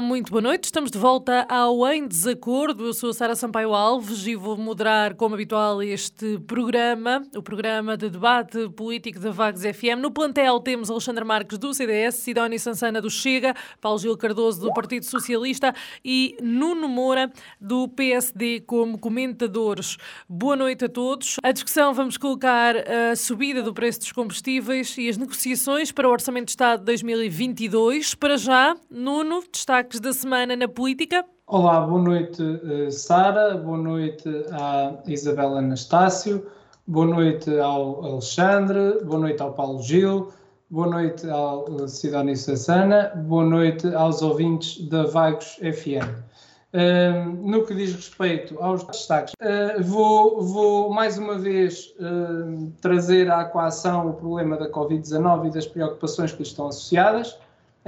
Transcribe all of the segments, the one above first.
Muito boa noite. Estamos de volta ao Em Desacordo. Eu sou a Sara Sampaio Alves e vou moderar, como habitual, este programa, o programa de debate político da Vagos FM. No plantel temos Alexandre Marques do CDS, Sidónia Sansana do Chega, Paulo Gil Cardoso do Partido Socialista e Nuno Moura do PSD como comentadores. Boa noite a todos. A discussão vamos colocar a subida do preço dos combustíveis e as negociações para o Orçamento de Estado de 2022. Para já, Nuno, destaques da semana na política. Olá, boa noite, eh, Sara, boa noite à Isabela Anastácio, boa noite ao Alexandre, boa noite ao Paulo Gil, boa noite ao Sidónio Sassana, boa noite aos ouvintes da Vagos FM. Uh, no que diz respeito aos destaques, uh, vou, vou, mais uma vez uh, trazer à coação o problema da Covid-19 e das preocupações que lhe estão associadas.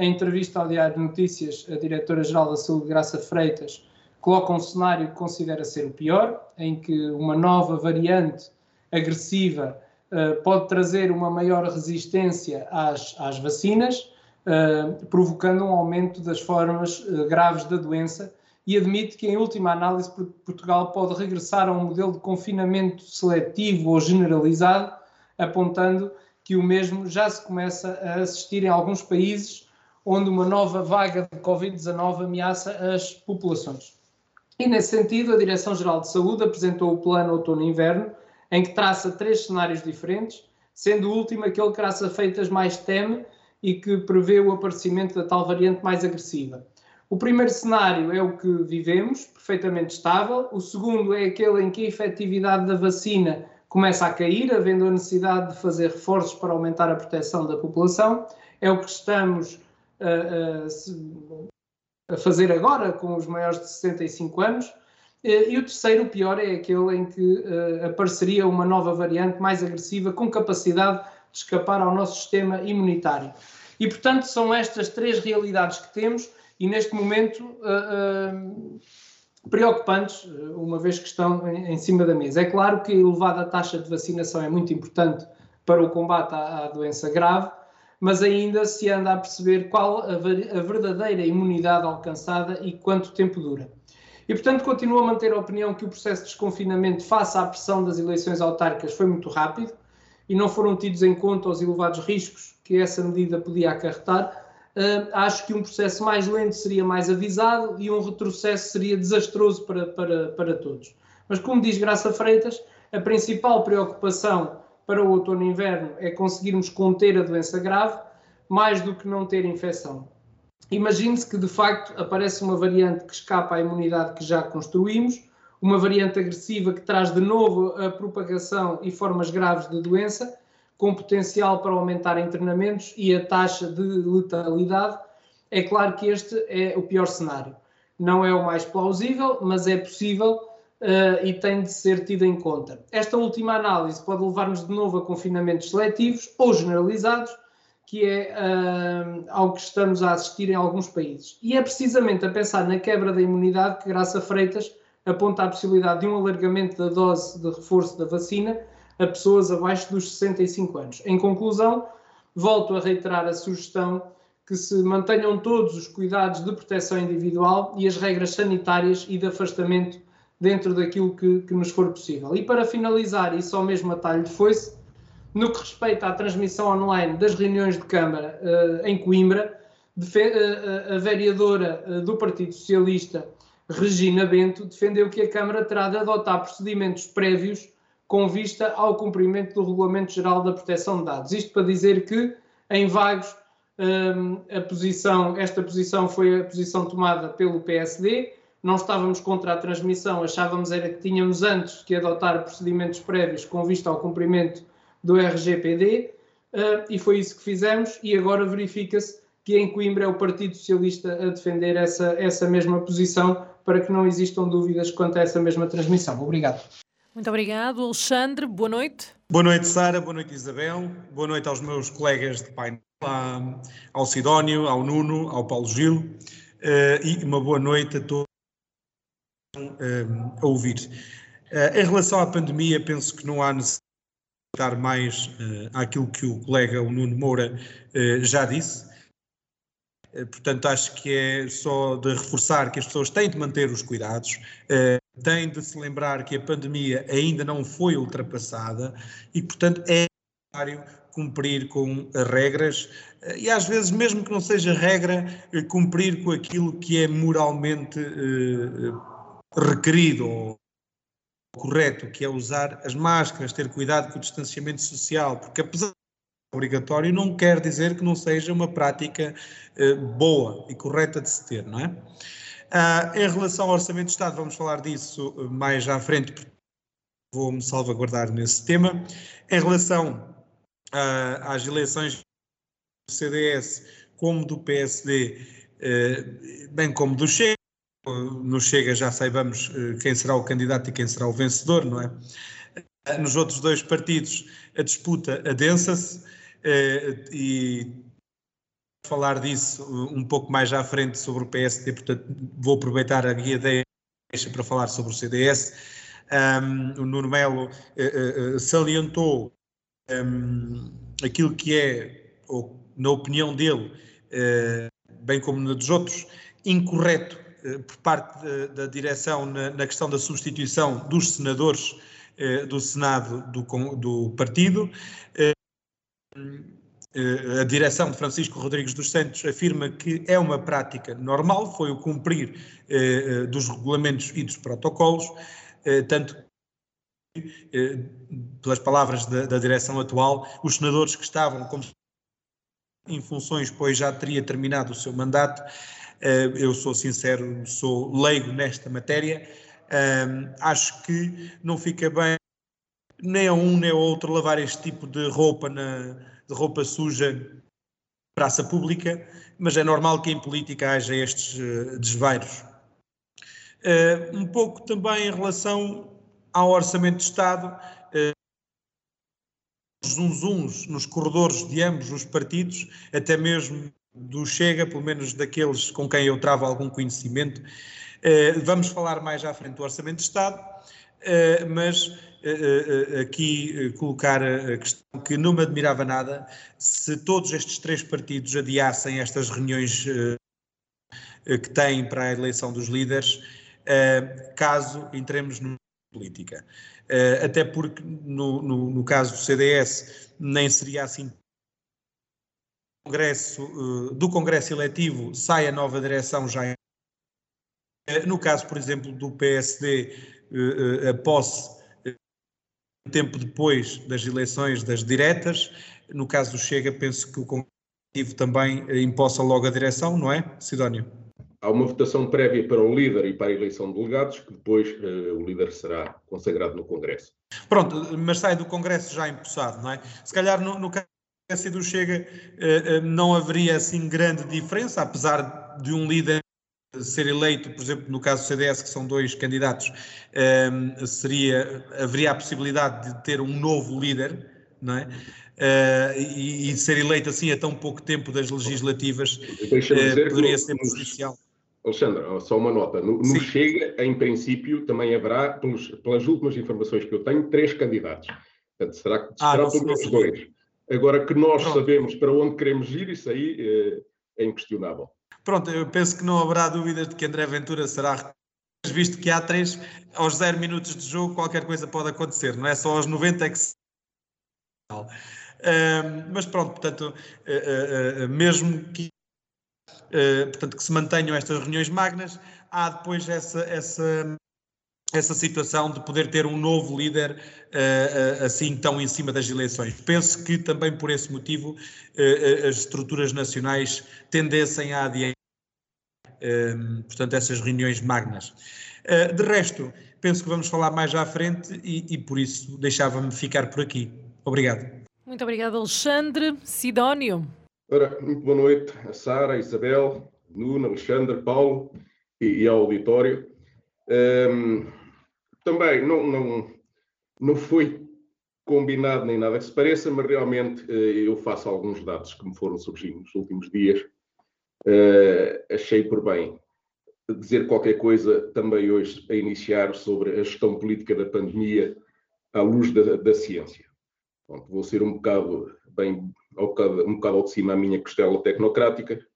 Em entrevista ao Diário de Notícias, a Diretora-Geral da Saúde, Graça Freitas, coloca um cenário que considera ser o pior, em que uma nova variante agressiva uh, pode trazer uma maior resistência às, às vacinas, uh, provocando um aumento das formas uh, graves da doença e admite que, em última análise, Portugal pode regressar a um modelo de confinamento seletivo ou generalizado, apontando que o mesmo já se começa a assistir em alguns países onde uma nova vaga de Covid-19 ameaça as populações. E, nesse sentido, a Direção-Geral de Saúde apresentou o Plano Outono-Inverno, em que traça três cenários diferentes, sendo o último aquele que Graça Feitas mais teme e que prevê o aparecimento da tal variante mais agressiva. O primeiro cenário é o que vivemos, perfeitamente estável. O segundo é aquele em que a efetividade da vacina começa a cair, havendo a necessidade de fazer reforços para aumentar a proteção da população. É o que estamos a, fazer agora com os maiores de 65 anos. E o terceiro, o pior, é aquele em que uh, apareceria uma nova variante mais agressiva com capacidade de escapar ao nosso sistema imunitário. E, portanto, são estas três realidades que temos e, neste momento, uh, uh, preocupantes, uma vez que estão em, em, cima da mesa. É claro que a elevada taxa de vacinação é muito importante para o combate à, à doença grave, mas ainda se anda a perceber qual a, a verdadeira imunidade alcançada e quanto tempo dura. E, portanto, continuo a manter a opinião que o processo de desconfinamento, face à pressão das eleições autárquicas, foi muito rápido e não foram tidos em conta os elevados riscos que essa medida podia acarretar. Uh, acho que um processo mais lento seria mais avisado e um retrocesso seria desastroso para, para, para todos. Mas, como diz Graça Freitas, a principal preocupação para o outono e inverno é conseguirmos conter a doença grave mais do que não ter infecção. Imagine-se que de facto aparece uma variante que escapa à imunidade que já construímos, uma variante agressiva que traz de novo a propagação e formas graves de doença, com potencial para aumentar internamentos e a taxa de letalidade. É claro que este é o pior cenário. Não é o mais plausível, mas é possível uh, e tem de ser tido em conta. Esta última análise pode levar-nos de novo a confinamentos seletivos ou generalizados, que é uh, ao que estamos a assistir em alguns países. E é precisamente a pensar na quebra da imunidade que Graça Freitas aponta a possibilidade de um alargamento da dose de reforço da vacina a pessoas abaixo dos 65 anos. Em conclusão, volto a reiterar a sugestão que se mantenham todos os cuidados de proteção individual e as regras sanitárias e de afastamento dentro daquilo que, que, nos for possível. E para finalizar, e só mesmo a talho de foice, no que respeita à transmissão online das reuniões de Câmara uh, em Coimbra, uh, a vereadora uh, do Partido Socialista, Regina Bento, defendeu que a Câmara terá de adotar procedimentos prévios com vista ao cumprimento do Regulamento Geral da Proteção de Dados. Isto para dizer que, em vagos, a posição, esta posição foi a posição tomada pelo PSD, não estávamos contra a transmissão, achávamos era que tínhamos antes que adotar procedimentos prévios com vista ao cumprimento do RGPD, uh, eh, e foi isso que fizemos, e agora verifica-se que em Coimbra é o Partido Socialista a defender essa, essa mesma posição para que não existam dúvidas quanto a essa mesma transmissão. Obrigado. Muito obrigado, Alexandre. Boa noite. Boa noite, Sara. Boa noite, Isabel. Boa noite aos meus colegas de painel, ao Sidónio, ao Nuno, ao Paulo Gil. Uh, e uma boa noite a todos a ouvir. Uh, em relação à pandemia, penso que não há necessidade de dar mais uh, àquilo que o colega, o Nuno Moura, já disse. Portanto, acho que é só de reforçar que as pessoas têm de manter os cuidados, têm de se lembrar que a pandemia ainda não foi ultrapassada e, portanto, é necessário cumprir com as regras e, às vezes, mesmo que não seja regra, cumprir com aquilo que é moralmente requerido ou correto, que é usar as máscaras, ter cuidado com o distanciamento social, porque apesar de ser obrigatório, não quer dizer que não seja uma prática eh, boa e correta de se ter, não é? Ah, em relação ao Orçamento de Estado, vamos falar disso eh, mais à frente, porque vou-me salvaguardar nesse tema. Em relação ah, às eleições do CDS, como do PSD, eh, bem como do Chega, no Chega já saibamos eh, quem será o candidato e quem será o vencedor, não é? Eh, nos outros dois partidos a disputa adensa-se eh, e falar disso um pouco mais à frente sobre o PSD, portanto vou aproveitar a guia deixa para falar sobre o CDS. Um, o Nuno Melo uh, uh, salientou um, aquilo que é, ou, na opinião dele, uh, bem como na dos outros, incorreto por parte da, da direção na, questão da substituição dos senadores eh, do Senado do, do partido. Eh, a direção de Francisco Rodrigues dos Santos afirma que é uma prática normal, foi o cumprir dos regulamentos e dos protocolos, tanto pelas palavras da, da, direção atual, os senadores que estavam como em funções, pois já teria terminado o seu mandato, eh, eu sou sincero, sou leigo nesta matéria. acho que não fica bem nem a um nem a outro lavar este tipo de roupa, na, de roupa suja praça pública, mas é normal que em política haja estes uh, desvairos. Uh, um pouco também em relação ao Orçamento de Estado, uh, zunzuns nos corredores de ambos os partidos, até mesmo do Chega, pelo menos daqueles com quem eu travo algum conhecimento. Eh, vamos falar mais à frente do Orçamento de Estado, eh, mas eh, aqui colocar a questão que não me admirava nada se todos estes três partidos adiassem estas reuniões que têm para a eleição dos líderes, caso entremos numa política. Até porque, no, no, no caso do CDS, nem seria assim Congresso, eh, do Congresso Eletivo sai a nova direção já. Eh, no caso, por exemplo, do PSD, eh, a posse tempo depois das eleições das diretas. No caso do Chega, penso que o Congresso também impossa logo a direção, não é, Sidónio? Há uma votação prévia para o líder e para a eleição de delegados, que depois uh, o líder será consagrado no Congresso. Pronto, mas sai do Congresso já empossado, não é? Se calhar no, no caso e do Chega eh, eh, não haveria assim grande diferença, apesar de um líder ser eleito, por exemplo, no caso do CDS, que são dois candidatos, eh, seria, haveria a possibilidade de ter um novo líder, não é? e, ser eleito assim a tão pouco tempo das legislativas poderia ser prejudicial. Alexandre, só uma nota. No, no Chega, em princípio, também haverá, pelos, pelas últimas informações que eu tenho, três candidatos. Portanto, será, ah, será pelo menos dois. Agora que nós Pronto. sabemos para onde queremos ir, isso aí é, é inquestionável. Pronto, eu penso que não haverá dúvidas de que André Ventura será visto que há três, aos zero minutos de jogo qualquer coisa pode acontecer, não é só aos 90 é que se... Uh, mas pronto, portanto, uh, uh, mesmo que, portanto, que se mantenham estas reuniões magnas, há depois essa, essa essa situação de poder ter um novo líder uh, uh, assim tão em cima das eleições. Penso que também por esse motivo uh, as estruturas nacionais tendessem a adiar, portanto, essas reuniões magnas. de resto, penso que vamos falar mais à frente e, e por isso deixava-me ficar por aqui. Obrigado. Muito obrigado, Alexandre. Sidónio. Ora, muito boa noite a Sara, a Isabel, Nuno, Alexandre, Paulo e, e ao auditório. Um, também não, não, não foi combinado nem nada que se pareça, mas realmente uh, eu faço alguns dados que me foram surgindo nos últimos dias. Uh, achei por bem dizer qualquer coisa também hoje a iniciar sobre a gestão política da pandemia à luz da, da ciência. Vou ser um bocado bem um bocado, um bocado ao de cima a minha costela tecnocrática, eh,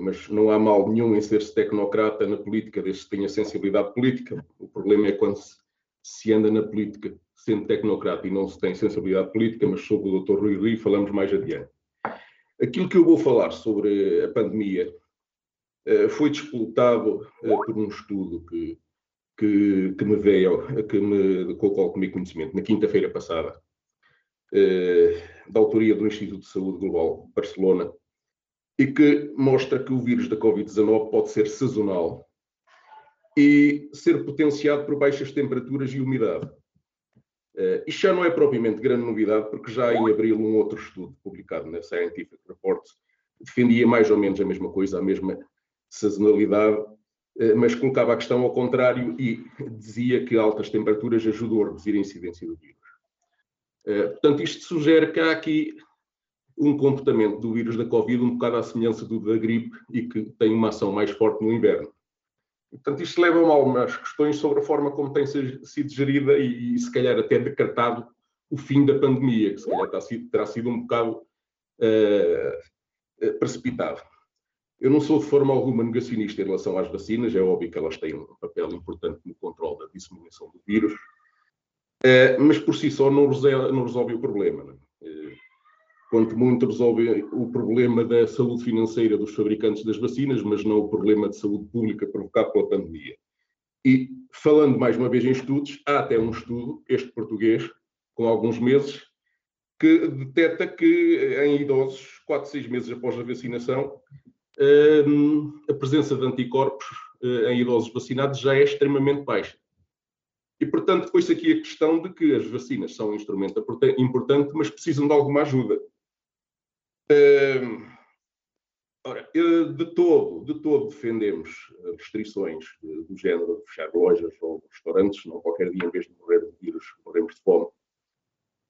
mas não há mal nenhum em ser-se tecnocrata na política, desde que tenha sensibilidade política. O problema é quando se, se anda na política sendo tecnocrata e não se tem sensibilidade política, mas sobre o Dr. Rui Rui falamos mais adiante. Aquilo que eu vou falar sobre a pandemia eh, foi disputado eh, por um estudo que, que, que me veio, que me, com o qual tomei conhecimento na quinta-feira passada, da autoria do Instituto de Saúde Global Barcelona, e que mostra que o vírus da Covid-19 pode ser sazonal e ser potenciado por baixas temperaturas e umidade. Uh, isto já não é propriamente grande novidade, porque já em abril um outro estudo publicado na Scientific Reports defendia mais ou menos a mesma coisa, a mesma sazonalidade, uh, mas colocava a questão ao contrário e dizia que altas temperaturas ajudam a reduzir a incidência do vírus. Uh, portanto, isto sugere que há aqui um comportamento do vírus da Covid um bocado à semelhança do da gripe e que tem uma ação mais forte no inverno. Portanto, isto leva a algumas questões sobre a forma como tem sido gerida e, e se calhar até decretado o fim da pandemia, que se calhar terá sido, um bocado uh, precipitado. Eu não sou de forma alguma negacionista em relação às vacinas, é óbvio que elas têm um papel importante no controle da disseminação do vírus, uh, mas por si só não resolve, não resolve o problema. Uh, quanto muito resolve o problema da saúde financeira dos fabricantes das vacinas, mas não o problema de saúde pública provocado pela pandemia. E, falando mais uma vez em estudos, há até um estudo, este português, com alguns meses, que detecta que em idosos, 4, 6 meses após a vacinação, hum, a presença de anticorpos eh, em idosos vacinados já é extremamente baixa. E, portanto, põe-se aqui a questão de que as vacinas são um instrumento importante, mas precisam de alguma ajuda. Ora, de todo, de todo defendemos restrições do género de fechar lojas ou restaurantes, não qualquer dia, em vez de morrer de vírus, morremos de fome.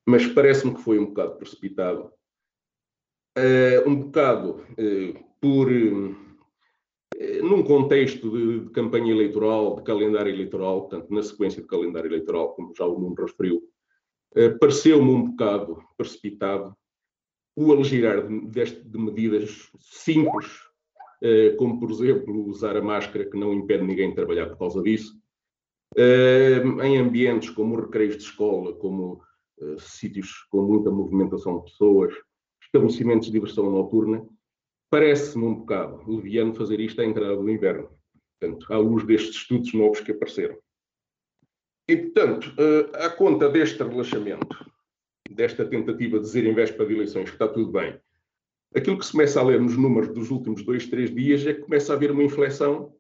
Mas parece-me que foi um bocado precipitado. Uh, um bocado uh, por. num contexto de, de, campanha eleitoral, de calendário eleitoral, portanto, na sequência de calendário eleitoral, como já o Nuno referiu, pareceu-me um bocado precipitado o aligerar de, de medidas simples, uh, como por exemplo usar a máscara, que não impede ninguém de trabalhar por causa disso, uh, em ambientes como recreios de escola, como uh, sítios com muita movimentação de pessoas, estabelecimentos de diversão noturna, parece-me um bocado leviano fazer isto à entrada do inverno, portanto, à luz destes estudos novos que apareceram. E, portanto, à conta deste relaxamento, desta tentativa de dizer em véspera de eleições que está tudo bem, aquilo que se começa a ler nos números dos últimos dois, três dias é que começa a haver uma inflexão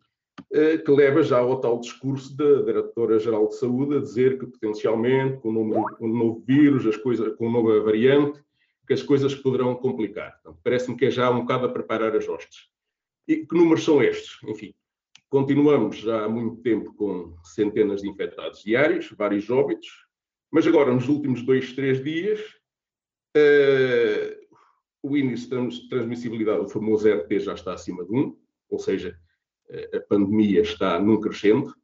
eh, que leva já ao tal discurso da Diretora-Geral de Saúde a dizer que potencialmente, com o, número, com o novo vírus, as coisas, com a nova variante, que as coisas poderão complicar. Parece-me que é já um bocado a preparar as hostes. E que números são estes? Enfim, continuamos já há muito tempo com centenas de infectados diários, vários óbitos, mas agora, nos últimos dois, três dias, uh, o índice de transmissibilidade, o famoso RT, já está acima de 1, ou seja, uh, a pandemia está num crescendo,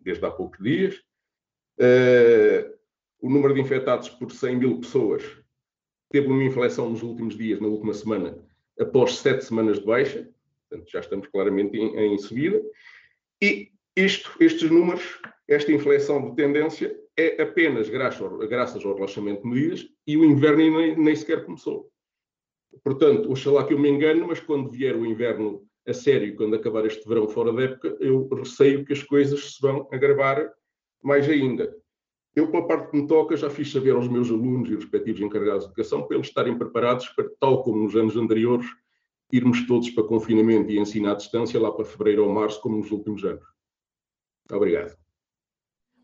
desde há poucos dias. Uh, o número de infectados por 100 mil pessoas teve uma inflexão nos últimos dias, na última semana, após sete semanas de baixa, portanto já estamos claramente em, em subida, e isto, estes números, esta inflexão de tendência, é apenas graças, ao relaxamento de medidas e o inverno nem, nem sequer começou. Portanto, oxalá que eu me engano, mas quando vier o inverno a sério, quando acabar este verão fora da época, eu receio que as coisas se vão agravar mais ainda. Eu, pela parte que me toca, já fiz saber aos meus alunos e respectivos encarregados de educação para eles estarem preparados para, tal como nos anos anteriores, irmos todos para confinamento e ensino à distância lá para fevereiro ou março, como nos últimos anos. Obrigado.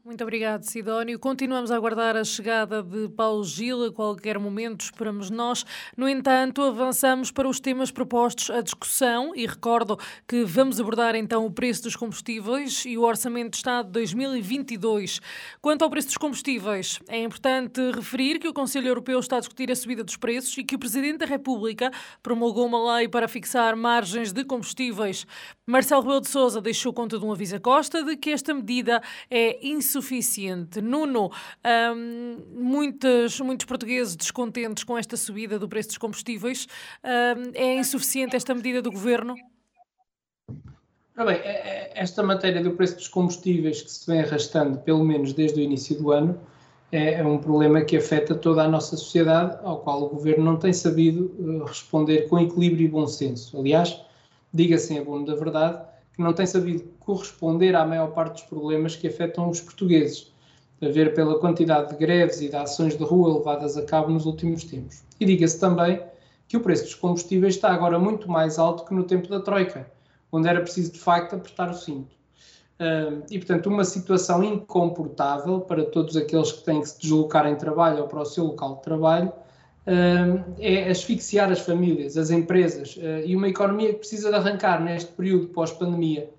Muito obrigado, Sidónio. Continuamos a aguardar a chegada de Paulo Gil a qualquer momento, esperamos nós. No entanto, avançamos para os temas propostos à discussão e recordo que vamos abordar então o preço dos combustíveis e o Orçamento de Estado de 2022. Quanto ao preço dos combustíveis, é importante referir que o Conselho Europeu está a discutir a subida dos preços e que o Presidente da República promulgou uma lei para fixar margens de combustíveis. Marcelo Rebelo de Sousa deixou conta de um aviso à Costa de que esta medida é insuficiente suficiente. Nuno, um, muitos, muitos portugueses descontentes com esta subida do preço dos combustíveis. Um, é insuficiente esta medida do governo? Ora bem, é, é, esta matéria do preço dos combustíveis que se vem arrastando, pelo menos desde o início do ano, é, é um problema que afeta toda a nossa sociedade, ao qual o governo não tem sabido uh, responder com equilíbrio e bom senso. Aliás, diga-se em abono da verdade, que não tem sabido corresponder à maior parte dos problemas que afetam os portugueses, a ver pela quantidade de greves e de ações de rua levadas a cabo nos últimos tempos. E diga-se também que o preço dos combustíveis está agora muito mais alto que no tempo da Troika, onde era preciso de facto apertar o cinto. e, portanto, uma situação incomportável para todos aqueles que têm que se deslocar em trabalho ou para o seu local de trabalho é asfixiar as famílias, as empresas uh, e uma economia que precisa de arrancar neste período pós-pandemia.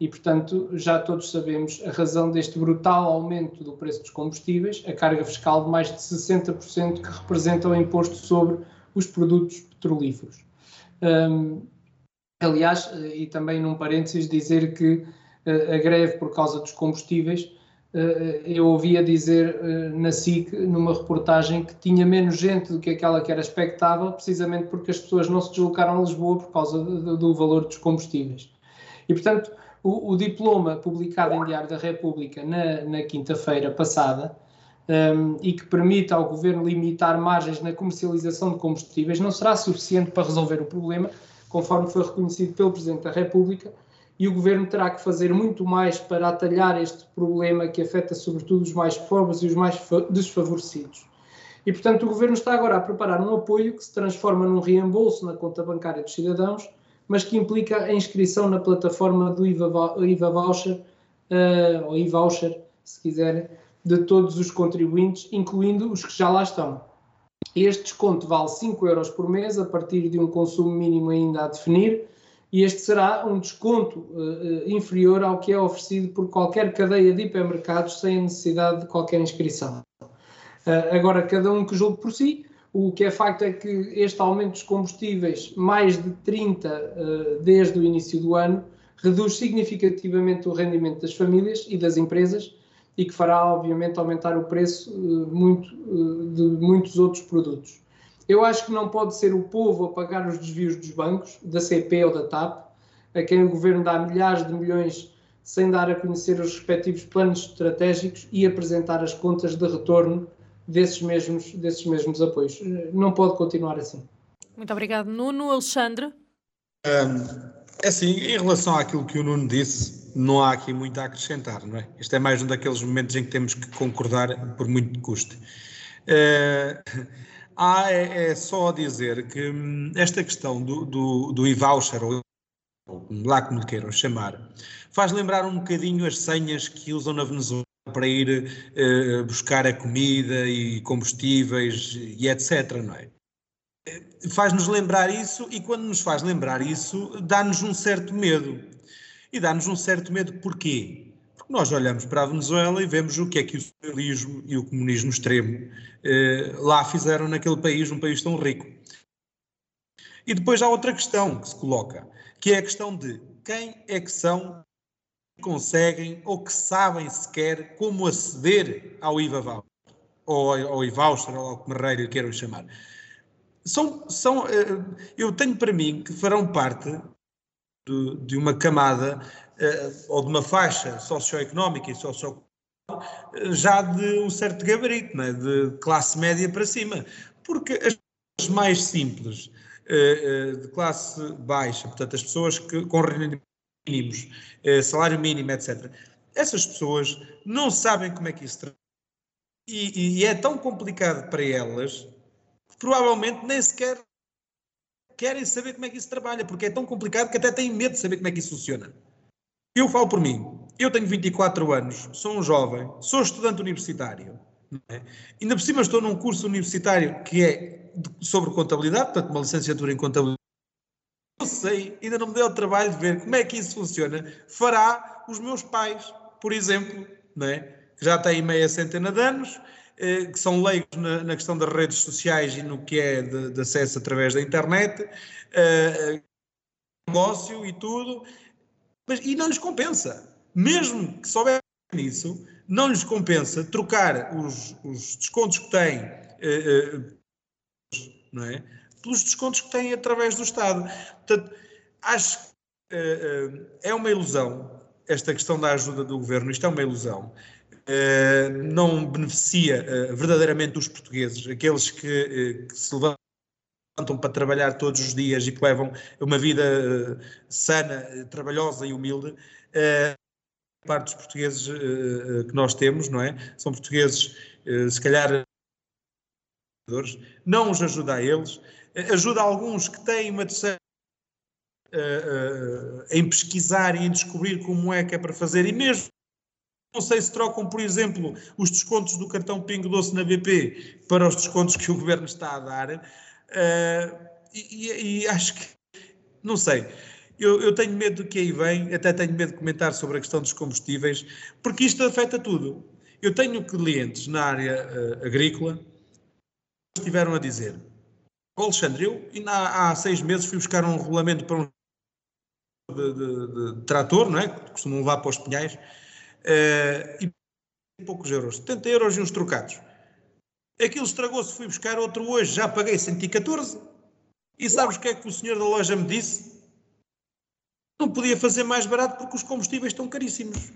E, portanto, já todos sabemos a razão deste brutal aumento do preço dos combustíveis, a carga fiscal de mais de 60% que representa o imposto sobre os produtos petrolíferos. Um, aliás, eh, e também num parênteses, dizer que uh, a greve por causa dos combustíveis eh, eu ouvia dizer eh, na SIC, numa reportagem, que tinha menos gente do que aquela que era expectável, precisamente porque as pessoas não se deslocaram a Lisboa por causa do valor dos combustíveis. E, portanto, o, o diploma publicado em Diário da República na, na quinta-feira passada um, ehm, e que permite ao Governo limitar margens na comercialização de combustíveis não será suficiente para resolver o problema, conforme foi reconhecido pelo Presidente da República, e o governo terá que fazer muito mais para atalhar este problema que afeta sobretudo os mais pobres e os mais desfavorecidos. E, portanto, o governo está agora a preparar um apoio que se transforma num reembolso na conta bancária dos cidadãos, mas que implica a inscrição na plataforma do IVA, IVA Voucher, uh, ou e-voucher, se quiserem, de todos os contribuintes, incluindo os que já lá estão. Este desconto vale 5 euros por mês, a partir de um consumo mínimo ainda a definir, e este será um desconto uh, inferior ao que é oferecido por qualquer cadeia de hipermercados sem a necessidade de qualquer inscrição. Uh, agora, cada um que julgue por si, o que é facto é que este aumento dos combustíveis, mais de 30 uh, desde o início do ano, reduz significativamente o rendimento das famílias e das empresas e que fará, obviamente, aumentar o preço muito, de muitos outros produtos. Eu acho que não pode ser o povo a pagar os desvios dos bancos, da CP ou da TAP, a quem o governo dá milhares de milhões sem dar a conhecer os respectivos planos estratégicos e apresentar as contas de retorno desses mesmos, desses mesmos apoios. Não pode continuar assim. Muito obrigado, Nuno. Alexandre? Um, é assim, em relação àquilo que o Nuno disse, não há aqui muito a acrescentar, não é? Este é mais um daqueles momentos em que temos que concordar por muito que custe. Uh, ah, é, é, só dizer que hum, esta questão do, do, do e-voucher, ou lá como lhe queiram chamar, faz lembrar um bocadinho as senhas que usam na Venezuela para ir uh, buscar a comida e combustíveis e etc, não é? Faz-nos lembrar isso e quando nos faz lembrar isso, dá-nos um certo medo. E dá-nos um certo medo porquê? Nós olhamos para a Venezuela e vemos o que é que o socialismo e o comunismo extremo eh, lá fizeram naquele país, um país tão rico. E depois há outra questão que se coloca, que é a questão de quem é que são que conseguem ou que sabem sequer como aceder ao IVA voucher, ou ao IVoucher, ou ao que Merreiro queiram chamar. São, são, eh, eu tenho para mim que farão parte de, de uma camada ou de uma faixa socioeconómica e sociocultural uh, já de um certo gabarito, é? de classe média para cima. Porque as mais simples, uh, de classe baixa, portanto, as pessoas que, com rendimentos mínimos, salário mínimo, etc., essas pessoas não sabem como é que isso trabalha. E, e, é tão complicado para elas que provavelmente nem sequer querem saber como é que isso trabalha, porque é tão complicado que até têm medo de saber como é que isso funciona. Eu falo por mim. eu tenho 24 anos, sou um jovem, sou estudante universitário. É? Ainda por cima estou num curso universitário que é sobre contabilidade, portanto, uma licenciatura em contabilidade. Não sei, ainda não me deu o trabalho de ver como é que isso funciona. Fará os meus pais, por exemplo, não é? que já têm meia centena de anos, eh, que são leigos na, na, questão das redes sociais e no que é de, de acesso através da internet, eh, negócio e tudo, mas, e não lhes compensa. Mesmo que souberem nisso, não lhes compensa trocar os, os descontos que têm eh, não é? pelos descontos que têm através do Estado. Portanto, acho que é uma ilusão esta questão da ajuda do governo, isto é uma ilusão. Eh, não beneficia verdadeiramente os portugueses, aqueles que, que, se levantam para trabalhar todos os dias e que levam uma vida sana, trabalhosa e humilde. parte dos portugueses que nós temos, não é? São portugueses, se calhar, não os ajuda a eles, ajuda alguns que têm uma terceira em pesquisar e em descobrir como é que é para fazer, e mesmo não sei se trocam, por exemplo, os descontos do cartão Pingo Doce na BP para os descontos que o governo está a dar. Uh, e, e, acho que, não sei, eu, eu, tenho medo do que aí vem, até tenho medo de comentar sobre a questão dos combustíveis, porque isto afeta tudo. Eu tenho clientes na área uh, agrícola que estiveram a dizer: Alexandre, eu ainda há, há, seis meses fui buscar um regulamento para um de, de, de trator, não é? Que costumam levar para os pinhais Uh, e poucos euros, 70 euros e uns trocados. Aquilo estragou-se, fui buscar outro hoje, já paguei 114. E sabes o que é que o senhor da loja me disse? Não podia fazer mais barato porque os combustíveis estão caríssimos.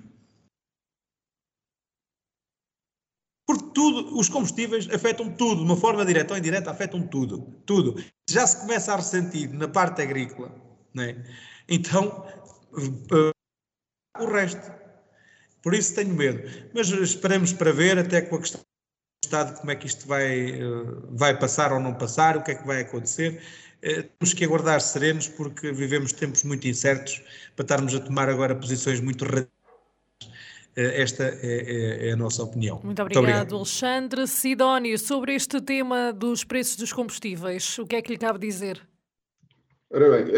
Porque tudo, os combustíveis afetam tudo, de uma forma direta ou indireta, afetam tudo. Tudo. Já se começa a ressentir na parte agrícola, não é? então uh, o resto. Por isso tenho medo. Mas esperemos para ver até com a questão Estado como é que isto vai, eh, vai passar ou não passar, o que é que vai acontecer. Eh, temos que aguardar serenos porque vivemos tempos muito incertos para estarmos a tomar agora posições muito radicais. Eh, esta é, é, é, a nossa opinião. Muito obrigado, Muito obrigado, Alexandre. Sidónio, sobre este tema dos preços dos combustíveis, o que é que lhe cabe dizer? Ora bem,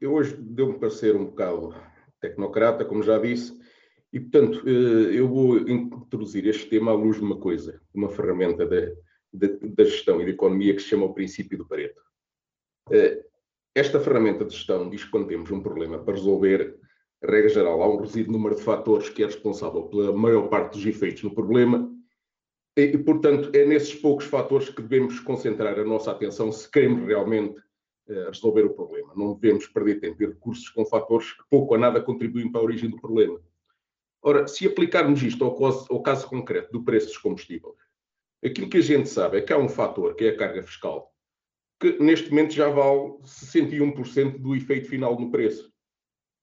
eu hoje deu-me para ser um bocado tecnocrata, como já disse, e, portanto, eh, eu vou introduzir este tema à luz de uma coisa, uma ferramenta da, gestão e da economia que se chama o princípio do Pareto. Eh, esta ferramenta de gestão diz que quando temos um problema para resolver, regra geral, há um resíduo número de fatores que é responsável pela maior parte dos efeitos no problema, e, portanto, é nesses poucos fatores que devemos concentrar a nossa atenção se queremos realmente uh, resolver o problema. Não devemos perder tempo e recursos com fatores que pouco ou nada contribuem para a origem do problema. Ora, se aplicarmos isto ao caso, ao caso concreto do preço dos combustíveis, aquilo que a gente sabe é que há um fator, que é a carga fiscal, que neste momento já vale 61% do efeito final no preço.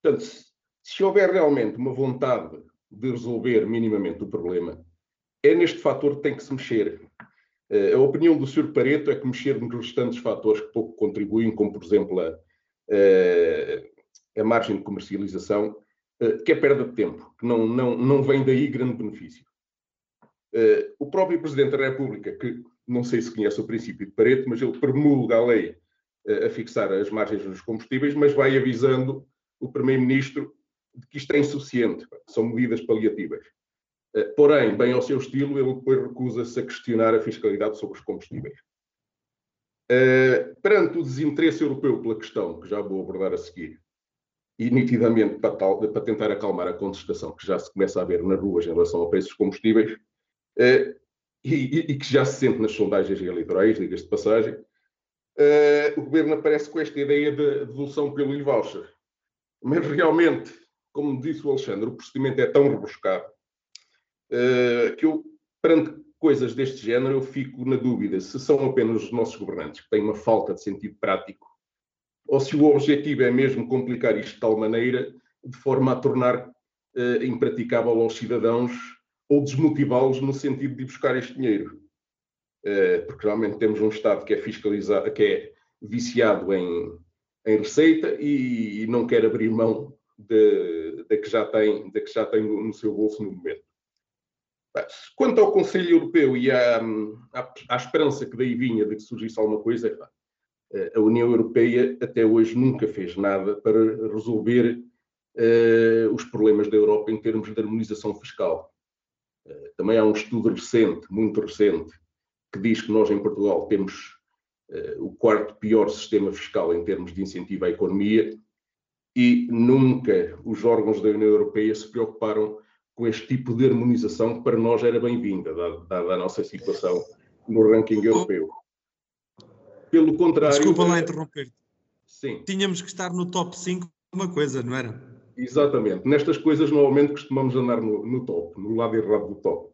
Portanto, se, houver realmente uma vontade de resolver minimamente o problema, é neste fator que tem que se mexer. Uh, a opinião do Sr. Pareto é que mexer nos restantes fatores que pouco contribuem, como por exemplo a, a, a margem de comercialização, eh, que é perda de tempo, que não, não, não vem daí grande benefício. Eh, o próprio Presidente da República, que não sei se conhece o princípio de Pareto, mas ele promulga a lei eh, a fixar as margens dos combustíveis, mas vai avisando o Primeiro-Ministro de que isto é insuficiente, são medidas paliativas. Porém, bem ao seu estilo, ele depois recusa-se a questionar a fiscalidade sobre os combustíveis. perante o desinteresse europeu pela questão, que já vou abordar a seguir, e nitidamente para, tal, para, tentar acalmar a contestação que já se começa a ver nas ruas em relação ao preço dos combustíveis eh, e, e, que já se sente nas sondagens eleitorais, diga-se de passagem, eh, o governo aparece com esta ideia de devolução pelo e-voucher. Mas realmente, como disse o Alexandre, o procedimento é tão rebuscado eh, que eu, perante coisas deste género, eu fico na dúvida se são apenas os nossos governantes que têm uma falta de sentido prático ou se o objetivo é mesmo complicar isto de tal maneira, de forma a tornar uh, impraticável aos cidadãos ou desmotivá-los no sentido de buscar este dinheiro. Uh, porque realmente temos um Estado que é fiscalizado, que é viciado em, em receita e, e, não quer abrir mão da que já tem, de que já tem no, no seu bolso no momento. Quanto ao Conselho Europeu e à, à, à, esperança que daí vinha de que surgisse alguma coisa, a União Europeia até hoje nunca fez nada para resolver uh, os problemas da Europa em termos de harmonização fiscal. Uh, também há um estudo recente, muito recente, que diz que nós em Portugal temos uh, o quarto pior sistema fiscal em termos de incentivo à economia e nunca os órgãos da União Europeia se preocuparam com este tipo de harmonização que para nós era bem-vinda, dada, a nossa situação no ranking europeu. Pelo contrário. Desculpa lá interromper. Sim. Tínhamos que estar no top 5 uma coisa, não era? Exatamente. Nestas coisas, normalmente costumamos andar no, no top, no lado errado do top.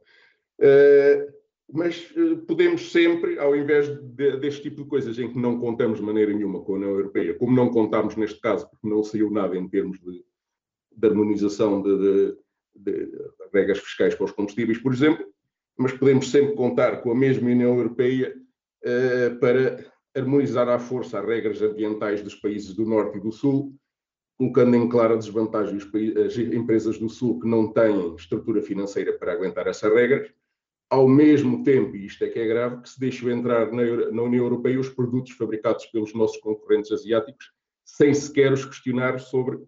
Uh, mas uh, podemos sempre, ao invés de, deste tipo de coisas em que não contamos de maneira nenhuma com a União Europeia, como não contámos neste caso, porque não saiu nada em termos de, de harmonização de, de de regras fiscais para os combustíveis, por exemplo, mas podemos sempre contar com a mesma União Europeia uh, para harmonizar à força as regras ambientais dos países do Norte e do Sul, colocando em clara desvantagem as empresas do Sul que não têm estrutura financeira para aguentar essas regras, ao mesmo tempo, e isto é que é grave, que se deixam entrar na, na União Europeia os produtos fabricados pelos nossos concorrentes asiáticos, sem sequer os questionar sobre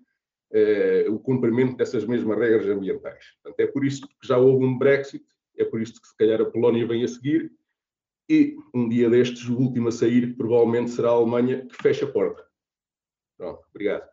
eh, o cumprimento dessas mesmas regras ambientais. Portanto, é por isso que já houve um Brexit, é por isso que se calhar a Polónia vem a seguir, e um dia destes, o último a sair provavelmente será a Alemanha, que fecha a porta. Pronto, obrigado.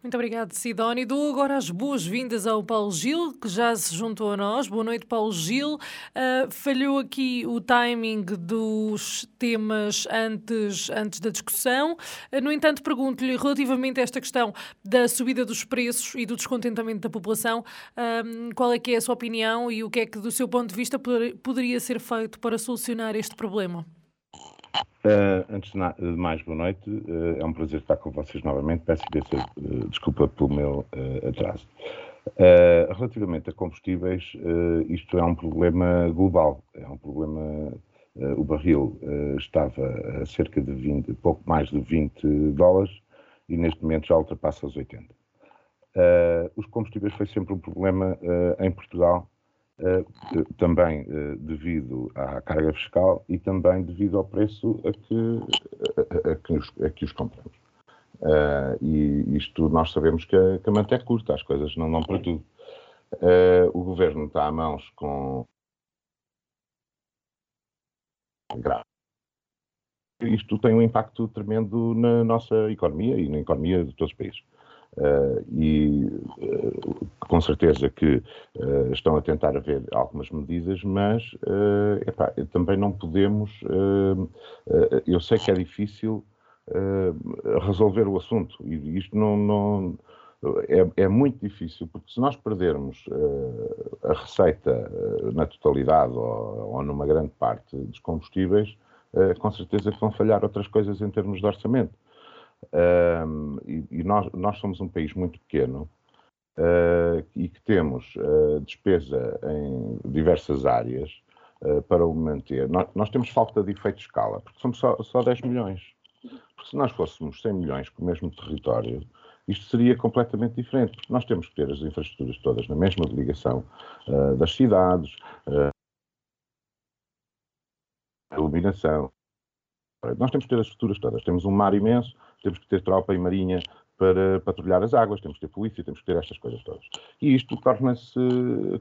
Muito obrigado, Sidónio. Dou agora as boas-vindas ao Paulo Gil, que já se juntou a nós. Boa noite, Paulo Gil. Uh, falhou aqui o timing dos temas antes, antes da discussão. Uh, no entanto, pergunto-lhe relativamente a esta questão da subida dos preços e do descontentamento da população, uh, qual é que é a sua opinião e o que é que, do seu ponto de vista, poderia ser feito para solucionar este problema? Uh, antes de mais, boa noite. Uh, é um prazer estar com vocês novamente. Peço uh, desculpa pelo meu atraso. relativamente a combustíveis, isto é um problema global. É um problema. o barril estava a cerca de 20, pouco mais de 20 dólares e neste momento já ultrapassa os 80. os combustíveis foi sempre um problema em Portugal também uh, devido à carga fiscal e também devido ao preço a que, a, a que, os, a que os compramos. Uh, e isto nós sabemos que a, que a manta é curta, as coisas não dão para tudo. o governo está a mãos com. Isto tem um impacto tremendo na nossa economia e na economia de todos os países. Uh, e uh, com certeza que uh, estão a tentar haver algumas medidas, mas epá, também não podemos. eu sei que é difícil resolver o assunto e isto não, não é, é, muito difícil, porque se nós perdermos a receita na totalidade ou, ou, numa grande parte dos combustíveis, com certeza que vão falhar outras coisas em termos de orçamento. Um, e, e nós, nós, somos um país muito pequeno uh, e que temos uh, despesa em diversas áreas uh, para o manter. Nós, nós, temos falta de efeito de escala, porque somos só, só 10 milhões. Porque se nós fôssemos 100 milhões com o mesmo território, isto seria completamente diferente, porque nós temos que ter as infraestruturas todas na mesma ligação das cidades, iluminação. Nós temos que ter as estruturas todas. Temos um mar imenso, temos que ter tropa e marinha para patrulhar as águas, temos que ter polícia, temos que ter estas coisas todas. E isto torna-se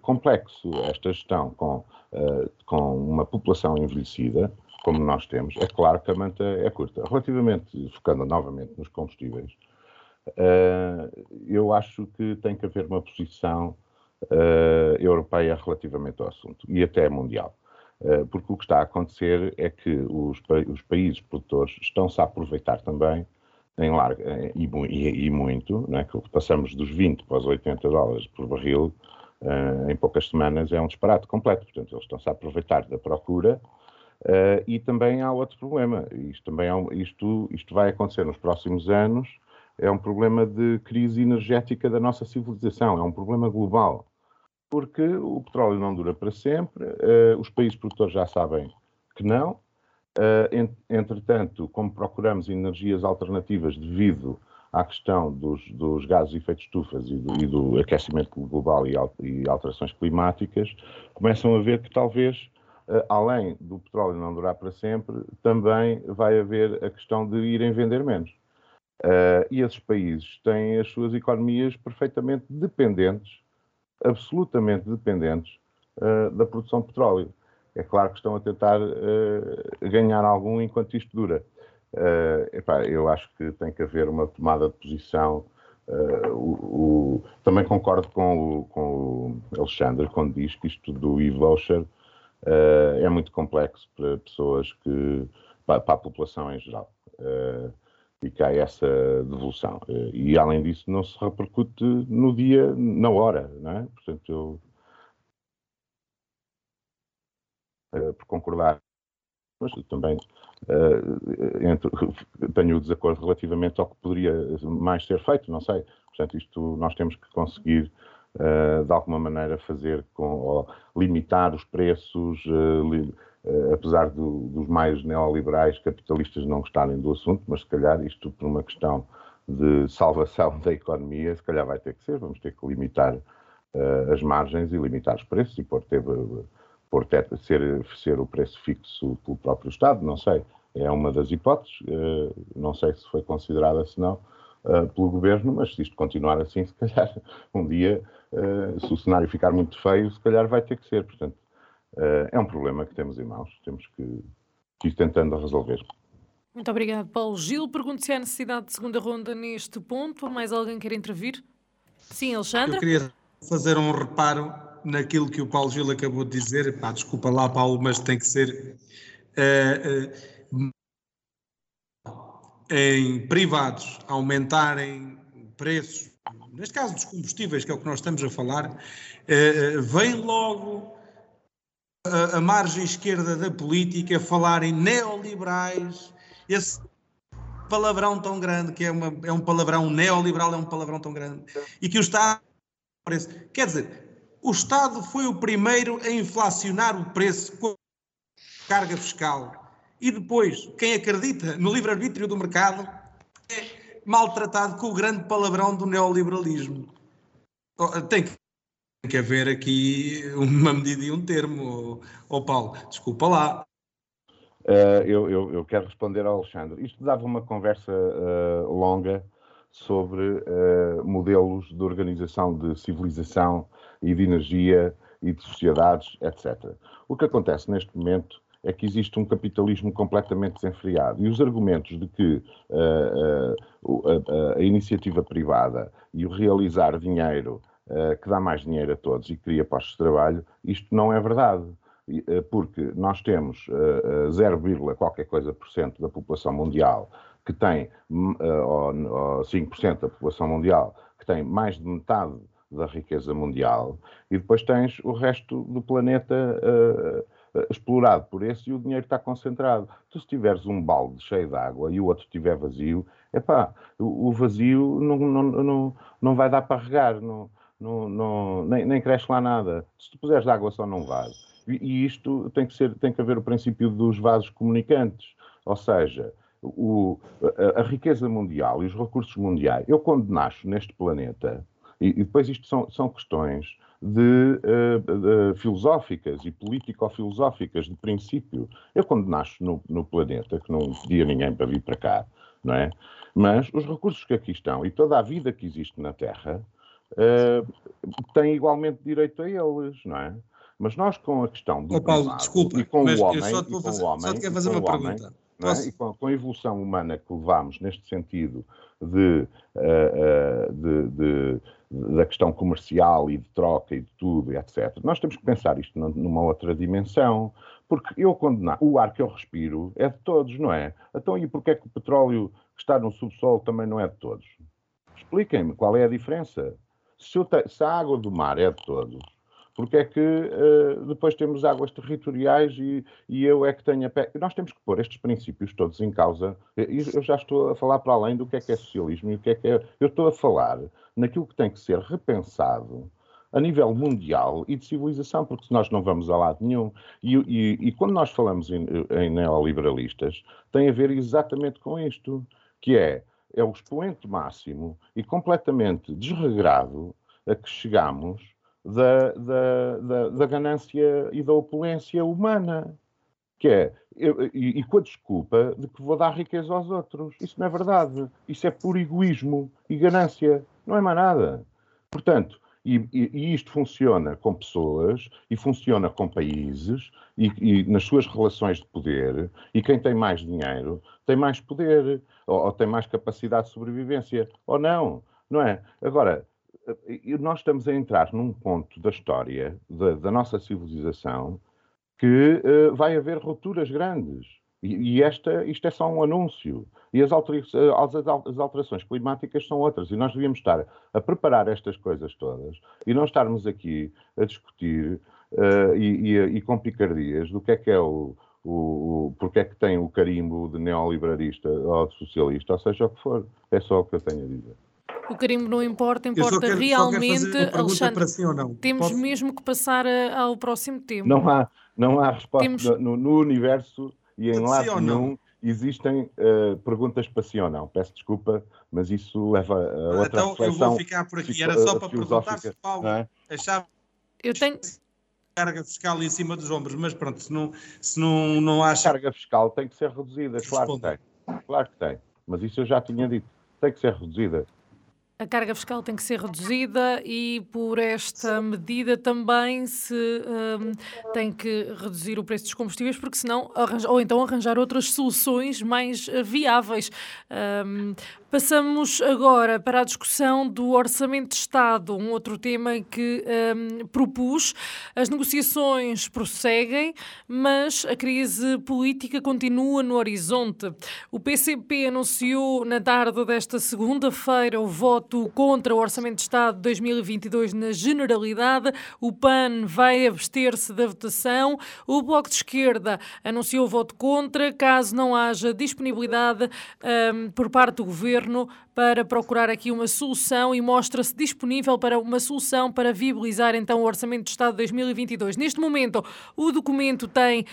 complexo, esta gestão com, uh, com uma população envelhecida, como nós temos, é claro que a manta é curta. Relativamente, focando novamente nos combustíveis, uh, eu acho que tem que haver uma posição uh, europeia relativamente ao assunto, e até mundial. Porque o que está a acontecer é que os, os países produtores estão-se a aproveitar também em larga, e, e, e muito, né, que passamos dos 20 para os 80 dólares por barril uh, em poucas semanas, é um disparate completo. Portanto, eles estão-se a aproveitar da procura uh, e também há outro problema. Isto, também é um, isto, isto vai acontecer nos próximos anos. É um problema de crise energética da nossa civilização, é um problema global. Porque o petróleo não dura para sempre, uh, os países produtores já sabem que não, Uh, entretanto, como procuramos energias alternativas devido à questão dos, dos gases de efeito de estufas e do, e do aquecimento global e, alterações climáticas, começam a ver que talvez, uh, além do petróleo não durar para sempre, também vai haver a questão de irem vender menos. E esses países têm as suas economias perfeitamente dependentes, absolutamente dependentes, uh, da produção de petróleo. É claro que estão a tentar uh, ganhar algum enquanto isto dura. Epá, eu acho que tem que haver uma tomada de posição. O, o, também concordo com o, com o, Alexandre quando diz que isto do e-voucher é muito complexo para pessoas que. para, para a população em geral. E que há essa devolução. Eh, e, além disso, não se repercute no dia, na hora, não é? Portanto, eu. Eh, por concordar, mas também uh, entre, tenho o desacordo relativamente ao que poderia mais ser feito, não sei. Portanto, isto nós temos que conseguir. Uh, de alguma maneira fazer com limitar os preços, uh, li, apesar do, dos mais neoliberais capitalistas não gostarem do assunto, mas se calhar isto por uma questão de salvação da economia, se calhar vai ter que ser, vamos ter que limitar uh, as margens e limitar os preços e pôr, ter, pôr ter, ser, ser o preço fixo pelo próprio Estado, não sei, é uma das hipóteses, uh, não sei se foi considerada, se não, pelo Governo, mas se isto continuar assim, se calhar um dia, se o cenário ficar muito feio, se calhar vai ter que ser, portanto, Uh, é um problema que temos em mãos, temos que, que ir tentando resolver. Muito obrigado, Paulo Gil. Pergunto se há necessidade de segunda ronda neste ponto. Mais alguém quer intervir? Sim, Alexandre? Eu queria fazer um reparo naquilo que o Paulo Gil acabou de dizer. Pá, desculpa lá, Paulo, mas tem que ser. Uh, uh, em privados aumentarem preços, neste caso dos combustíveis, que é o que nós estamos a falar, uh, vem logo a, a margem esquerda da política falar em neoliberais, esse palavrão tão grande, que é, uma, é um palavrão neoliberal, é um palavrão tão grande, e que o Estado. Quer dizer, o Estado foi o primeiro a inflacionar o preço com carga fiscal. E depois, quem acredita no livre-arbítrio do mercado é maltratado com o grande palavrão do neoliberalismo. Oh, tem que que haver aqui uma medida e um termo, ó oh, Paulo, desculpa lá. Uh, eu, eu, eu, quero responder ao Alexandre. Isto dava uma conversa uh, longa sobre uh, modelos de organização de civilização e de energia e de sociedades, etc. O que acontece neste momento é que existe um capitalismo completamente desenfreado e os argumentos de que a, a iniciativa privada e o realizar dinheiro uh, que dá mais dinheiro a todos e cria postos de trabalho, isto não é verdade. Uh, porque nós temos uh, 0, qualquer coisa por cento da população mundial que tem, ou, ou 5% da população mundial que tem mais de metade da riqueza mundial, e depois tens o resto do planeta explorado por esse e o dinheiro está concentrado. Tu, se tiveres um balde cheio de água e o outro estiver vazio, epá, o vazio não, não, não, não vai dar para regar. Não, não, não, nem, nem cresce lá nada. Se tu puseres água só não vai. E, e, isto tem que, ser, tem que haver o princípio dos vasos comunicantes, ou seja, o, a, a, riqueza mundial e os recursos mundiais. Eu, quando nasço neste planeta, e, e depois isto são, são questões de, uh, de, filosóficas e político-filosóficas de princípio. Eu, quando nasço no, no planeta, que não pedia ninguém para vir para cá, não é? Mas os recursos que aqui estão e toda a vida que existe na Terra uh, têm igualmente direito a eles, não é? Mas nós com a questão do oh, Paulo, desculpa, e com o homem, só te, fazer, homem, só te quero fazer uma pergunta. é? E com, com, a evolução humana que levamos neste sentido de, uh, uh, de, de, da questão comercial e de troca e de tudo, etc., nós temos que pensar isto numa outra dimensão. Porque eu condenar, o ar que eu respiro é de todos, não é? Então, e porquê é que o petróleo que está no subsolo também não é de todos? Expliquem-me qual é a diferença se, se, a água do mar é de todos, porque é que uh, depois temos águas territoriais e, e, eu é que tenho a pé. Nós temos que pôr estes princípios todos em causa. Eu já estou a falar para além do que é que é socialismo e o que é que é. Eu estou a falar naquilo que tem que ser repensado a nível mundial e de civilização, porque nós não vamos a lado nenhum. E, e, e quando nós falamos em, em neoliberalistas, tem a ver exatamente com isto, que é é o expoente máximo e completamente desregrado a que chegamos da, da, da, da ganância e da opulência humana. Que é, eu, e, e, com a desculpa de que vou dar riqueza aos outros. Isso não é verdade. Isso é puro egoísmo e ganância. Não é mais nada. Portanto, e, e, isto funciona com pessoas e funciona com países e, e, nas suas relações de poder. E quem tem mais dinheiro tem mais poder ou, ou, tem mais capacidade de sobrevivência ou não, não é? Agora, nós estamos a entrar num ponto da história da, da nossa civilização que uh, vai haver rupturas grandes. E, e, esta, isto é só um anúncio. E as, as, alterações climáticas são outras. E nós devíamos estar a preparar estas coisas todas e não estarmos aqui a discutir uh, e, e, e, com picardias do que é que é o, o, o, porque é que tem o carimbo de neoliberalista ou de socialista, ou seja o que for. É só o que eu tenho a dizer. O carimbo não importa, importa quero, realmente, Alexandre. Si temos Posso? mesmo que passar a, ao próximo tempo. Não há, não há resposta temos... no, no, universo e em lado nenhum existem uh, perguntas para sim ou não. Peço desculpa, mas isso leva a outra então, reflexão. Então eu vou ficar por aqui. Era só para perguntar se Paulo é? achava eu tenho carga fiscal em cima dos ombros, mas pronto, se não, se não, não acha. A carga fiscal tem que ser reduzida, claro que tem. Claro que tem. Mas isso eu já tinha dito. Tem que ser reduzida a carga fiscal tem que ser reduzida e por esta medida também se um, tem que reduzir o preço dos combustíveis, porque senão arranja, ou então arranjar outras soluções mais eh, viáveis. Um, Passamos agora para a discussão do Orçamento de Estado, um outro tema que um, propus. As negociações prosseguem, mas a crise política continua no horizonte. O PCP anunciou na tarde desta segunda-feira o voto contra o Orçamento de Estado de 2022 na generalidade. O PAN vai abster-se da votação. O Bloco de Esquerda anunciou o voto contra, caso não haja disponibilidade um, por parte do governo governo para procurar aqui uma solução e mostra-se disponível para uma solução para viabilizar então o Orçamento de Estado de 2022. Neste momento, o documento tem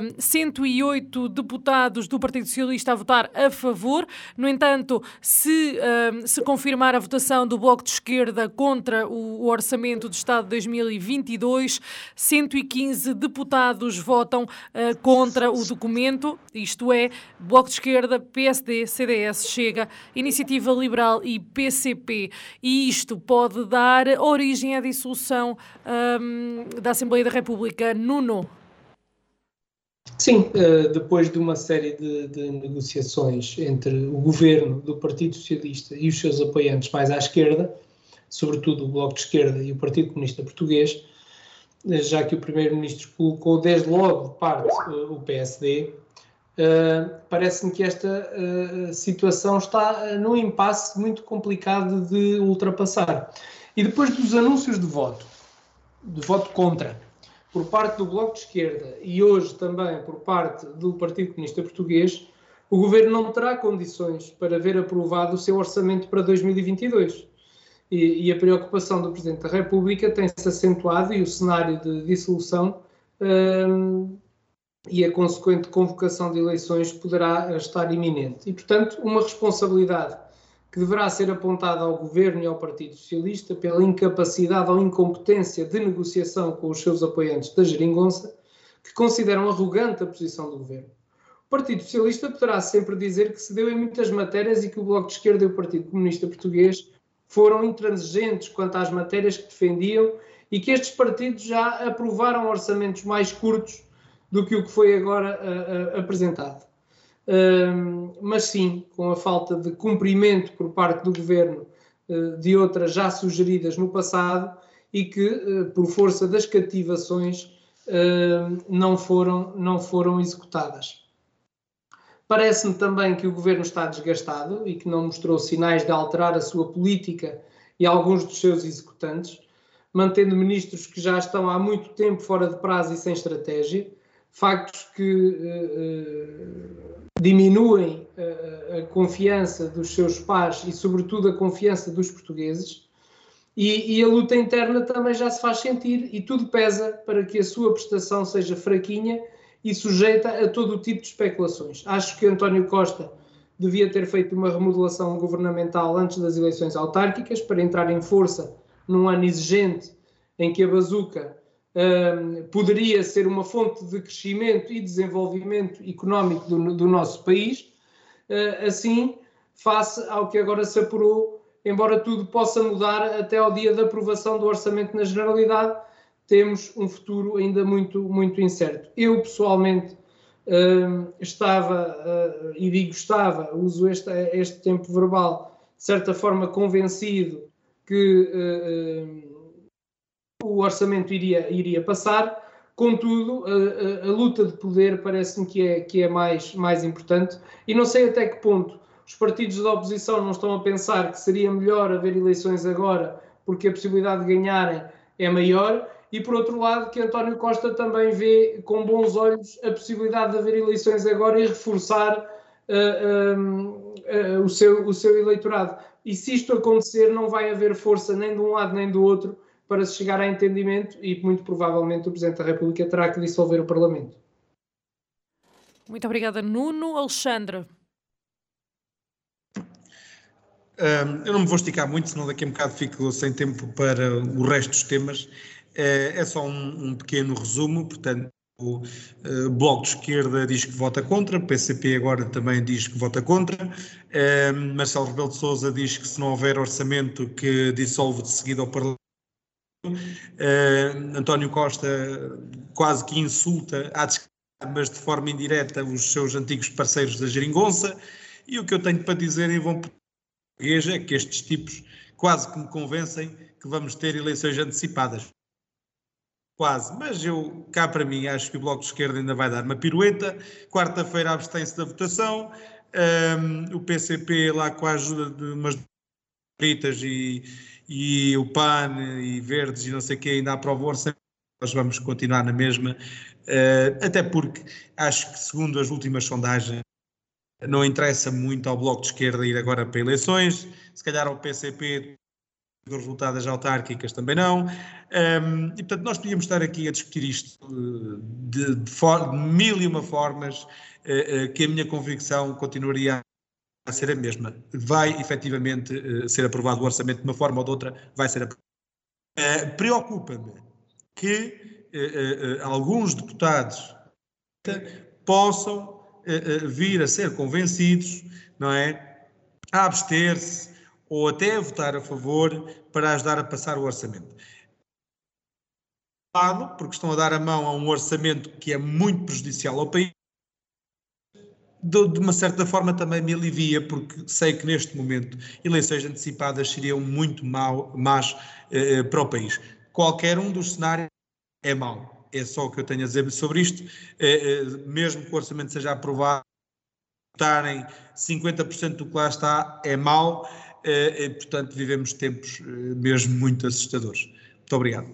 um, 108 deputados do Partido Socialista a votar a favor. No entanto, se, um, se confirmar a votação do Bloco de Esquerda contra o, Orçamento de Estado de 2022, 115 deputados votam uh, contra o documento, isto é, Bloco de Esquerda, PSD, CDS, Chega, Iniciativa Liberal e PCP. E isto pode dar origem à dissolução um, da Assembleia da República. Nuno. Sim, eh, depois de uma série de, de, negociações entre o governo do Partido Socialista e os seus apoiantes mais à esquerda, sobretudo o Bloco de Esquerda e o Partido Comunista Português, eh, já que o Primeiro-Ministro colocou desde logo de parte eh, o PSD, Uh, Parece-me que esta uh, situação está uh, num impasse muito complicado de ultrapassar. E depois dos anúncios de voto, de voto contra, por parte do Bloco de Esquerda e hoje também por parte do Partido Comunista Português, o governo não terá condições para ver aprovado o seu orçamento para 2022. E, e a preocupação do Presidente da República tem-se acentuado e o cenário de dissolução e a consequente convocação de eleições poderá estar iminente. E, portanto, uma responsabilidade que deverá ser apontada ao Governo e ao Partido Socialista pela incapacidade ou incompetência de negociação com os seus apoiantes da geringonça, que consideram arrogante a posição do Governo. O Partido Socialista poderá sempre dizer que se deu em muitas matérias e que o Bloco de Esquerda e o Partido Comunista Português foram intransigentes quanto às matérias que defendiam e que estes partidos já aprovaram orçamentos mais curtos do que o que foi agora uh, uh, apresentado. Uh, mas sim, com a falta de cumprimento por parte do governo de outras já sugeridas no passado e que, por força das cativações, não, foram, não foram executadas. Parece-me também que o governo está desgastado e que não mostrou sinais de alterar a sua política e alguns dos seus executantes, mantendo ministros que já estão há muito tempo fora de prazo e sem estratégia, factos que uh, diminuem uh, a confiança dos seus pais e, sobretudo, a confiança dos portugueses. E, e, a luta interna também já se faz sentir e tudo pesa para que a sua prestação seja fraquinha e sujeita a todo o tipo de especulações. Acho que António Costa devia ter feito uma remodelação governamental antes das eleições autárquicas para entrar em força num ano exigente em que a bazuca um, poderia ser uma fonte de crescimento e desenvolvimento económico do, do nosso país. Uh, assim, face ao que agora se apurou, embora tudo possa mudar até ao dia da aprovação do orçamento na Generalidade, temos um futuro ainda muito, muito incerto. Eu, pessoalmente, estava, uh, e digo estava, uso este, este tempo verbal, de certa forma convencido que uh, o orçamento iria, iria passar, contudo, a, a, a luta de poder parece-me que é, que é mais, mais importante, e não sei até que ponto os partidos da oposição não estão a pensar que seria melhor haver eleições agora, porque a possibilidade de ganharem é maior, e por outro lado que António Costa também vê com bons olhos a possibilidade de haver eleições agora e reforçar uh, uh, uh, o, seu, o seu eleitorado. E se isto acontecer, não vai haver força nem de um lado nem do outro para se chegar a entendimento e muito provavelmente o Presidente da República terá que dissolver o Parlamento. Muito obrigada, Nuno. Alexandre. Um, eu não me vou esticar muito, senão daqui a um bocado fico sem tempo para o resto dos temas. É, é só um, um, pequeno resumo, portanto, o uh, Bloco de Esquerda diz que vota contra, o PCP agora também diz que vota contra, Marcelo Rebelo de Sousa diz que se não houver orçamento que dissolve de seguida ao Parlamento, António Costa quase que insulta, mas de forma indireta, os seus antigos parceiros da Geringonça, e o que eu tenho para dizer em bom português é que estes tipos quase que me convencem que vamos ter eleições antecipadas. Quase, mas eu, cá para mim, acho que o Bloco de Esquerda ainda vai dar uma pirueta. Quarta-feira abstém-se da votação. Um, o PCP, lá com a ajuda de umas britas e, e o PAN e Verdes e não sei o que, ainda aprova o orçamento. Nós vamos continuar na mesma, uh, até porque acho que, segundo as últimas sondagens, não interessa muito ao Bloco de Esquerda ir agora para eleições. Se calhar ao PCP dos resultados autárquicas também não. Um, e, portanto, nós podíamos estar aqui a discutir isto eh, de, de, de mil e uma formas, uh, uh, que a minha convicção continuaria a ser a mesma. Vai efetivamente uh, ser aprovado o orçamento de uma forma ou de outra, vai ser aprovado. Preocupa-me que alguns deputados possam vir a ser convencidos, não é? A abster-se ou até a votar a favor para ajudar a passar o orçamento. Porque estão a dar a mão a um orçamento que é muito prejudicial ao país, de, uma certa forma também me alivia, porque sei que neste momento eleições antecipadas seriam muito mal, más eh, para o país. Qualquer um dos cenários é mau. É só o que eu tenho a dizer sobre isto. Eh, eh, mesmo que o orçamento seja aprovado, votarem 50% do que lá está é mau e, eh, portanto, vivemos tempos eh, mesmo muito assustadores. Muito obrigado.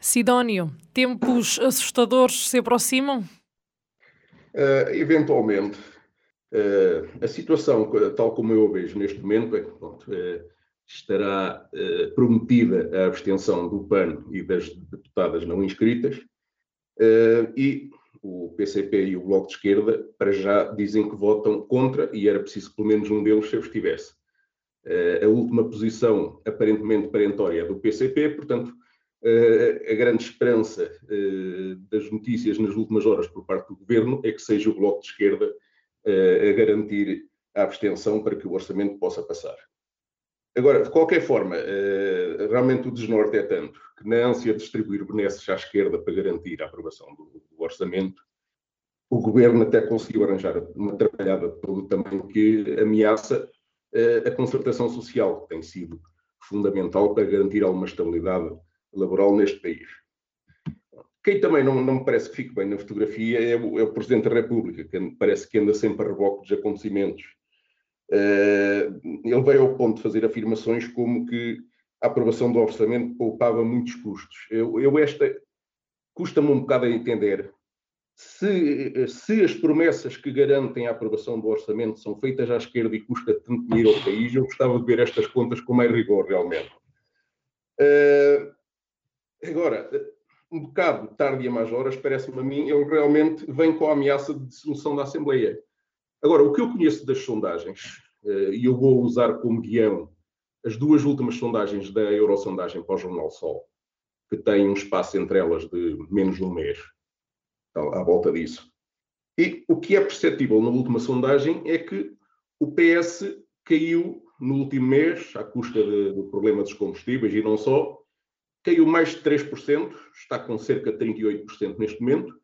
Sidónio, tempos assustadores se aproximam? Uh, eventualmente. Uh, a situação, tal como eu a vejo neste momento, é que pronto, uh, estará prometida a abstenção do PAN e das deputadas não inscritas, e o PCP e o Bloco de Esquerda, para já dizem que votam contra e era preciso que pelo menos um deles se abstivesse. A última posição, aparentemente perentória, é do PCP, portanto, a grande esperança uh, das notícias nas últimas horas por parte do Governo é que seja o Bloco de Esquerda a garantir a abstenção para que o orçamento possa passar. Agora, de qualquer forma, realmente o desnorte é tanto que, na ânsia de distribuir benesses à esquerda para garantir a aprovação do, do orçamento, o governo até conseguiu arranjar uma trabalhada de todo o tamanho que ameaça a concertação social, que tem sido fundamental para garantir alguma estabilidade laboral neste país. Quem também não, não me parece que fique bem na fotografia é o, é o Presidente da República, que parece que anda sempre a reboque dos acontecimentos. Uh, ele veio ao ponto de fazer afirmações como que a aprovação do orçamento poupava muitos custos. Eu, eu esta custa-me um bocado a entender se, se, as promessas que garantem a aprovação do orçamento são feitas à esquerda e custa tanto dinheiro ao país, eu gostava de ver estas contas com mais rigor, realmente. Uh, agora, um bocado tarde e a mais horas, parece-me a mim, ele realmente vem com a ameaça de dissolução da Assembleia. Agora, o que eu conheço das sondagens, e eu vou usar como guião as duas últimas sondagens da Eurosondagem para o Jornal Sol, que tem um espaço entre elas de menos de um mês, à volta disso. E o que é perceptível na última sondagem é que o PS caiu no último mês, à custa do problema dos combustíveis e não só, caiu mais de 3%, está com cerca de 38% neste momento,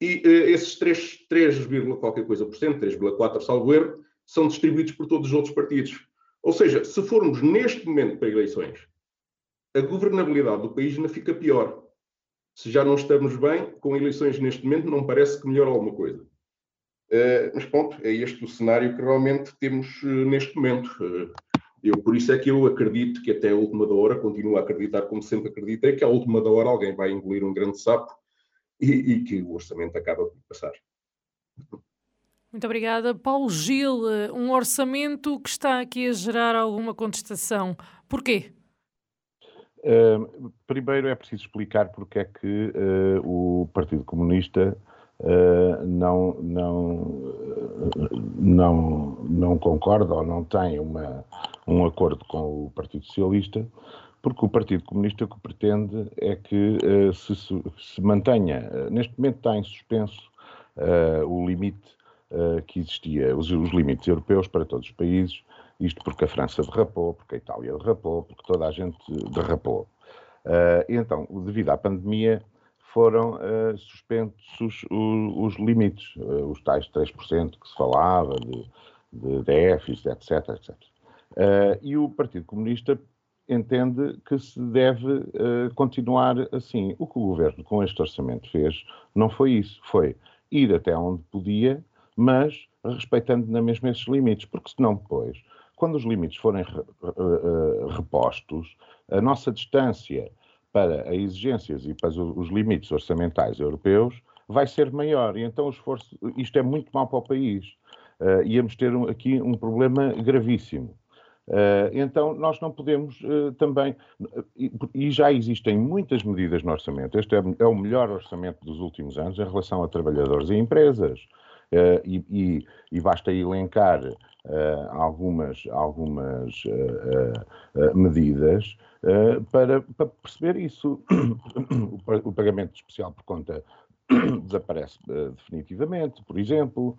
e uh, esses 3, 3, qualquer coisa por cento, 3,4% salvo erro, são distribuídos por todos os outros partidos. Ou seja, se formos neste momento para eleições, a governabilidade do país ainda fica pior. Se já não estamos bem, com eleições neste momento, não parece que melhora alguma coisa. Uh, mas pronto, é este o cenário que realmente temos uh, neste momento. Uh, eu, por isso é que eu acredito que até a última da hora, continuo a acreditar, como sempre acreditei, que à última da hora alguém vai engolir um grande sapo e, e que o orçamento acaba por passar. Muito obrigada. Paulo Gil, um orçamento que está aqui a gerar alguma contestação. Porquê? Uh, primeiro é preciso explicar porque é que uh, o Partido Comunista uh, não, não, não, não concorda ou não tem uma, um acordo com o Partido Socialista, porque o Partido Comunista o que pretende é que se, se, mantenha, neste momento está em suspenso o limite uh, que existia, os, os, limites europeus para todos os países, isto porque a França derrapou, porque a Itália derrapou, porque toda a gente derrapou. Uh, então, devido à pandemia, foram uh, suspensos os, os limites, os tais 3% que se falava, de, de déficit, etc. etc. e o Partido Comunista entende que se deve uh, continuar assim. O que o governo com este orçamento fez não foi isso, foi ir até onde podia mas respeitando na mesma esses limites, porque senão depois, quando os limites forem repostos, a nossa distância para as exigências e para os limites orçamentais europeus vai ser maior. E então o esforço, isto é muito mau para o país. Uh, íamos ter um, aqui um problema gravíssimo. Uh, então, nós não podemos uh, também. E, e, já existem muitas medidas no orçamento. Este é, é, o melhor orçamento dos últimos anos em relação a trabalhadores e empresas. Uh, e, e, e, basta elencar uh, algumas, algumas uh, medidas para, para, perceber isso. o, pagamento especial por conta desaparece definitivamente, por exemplo.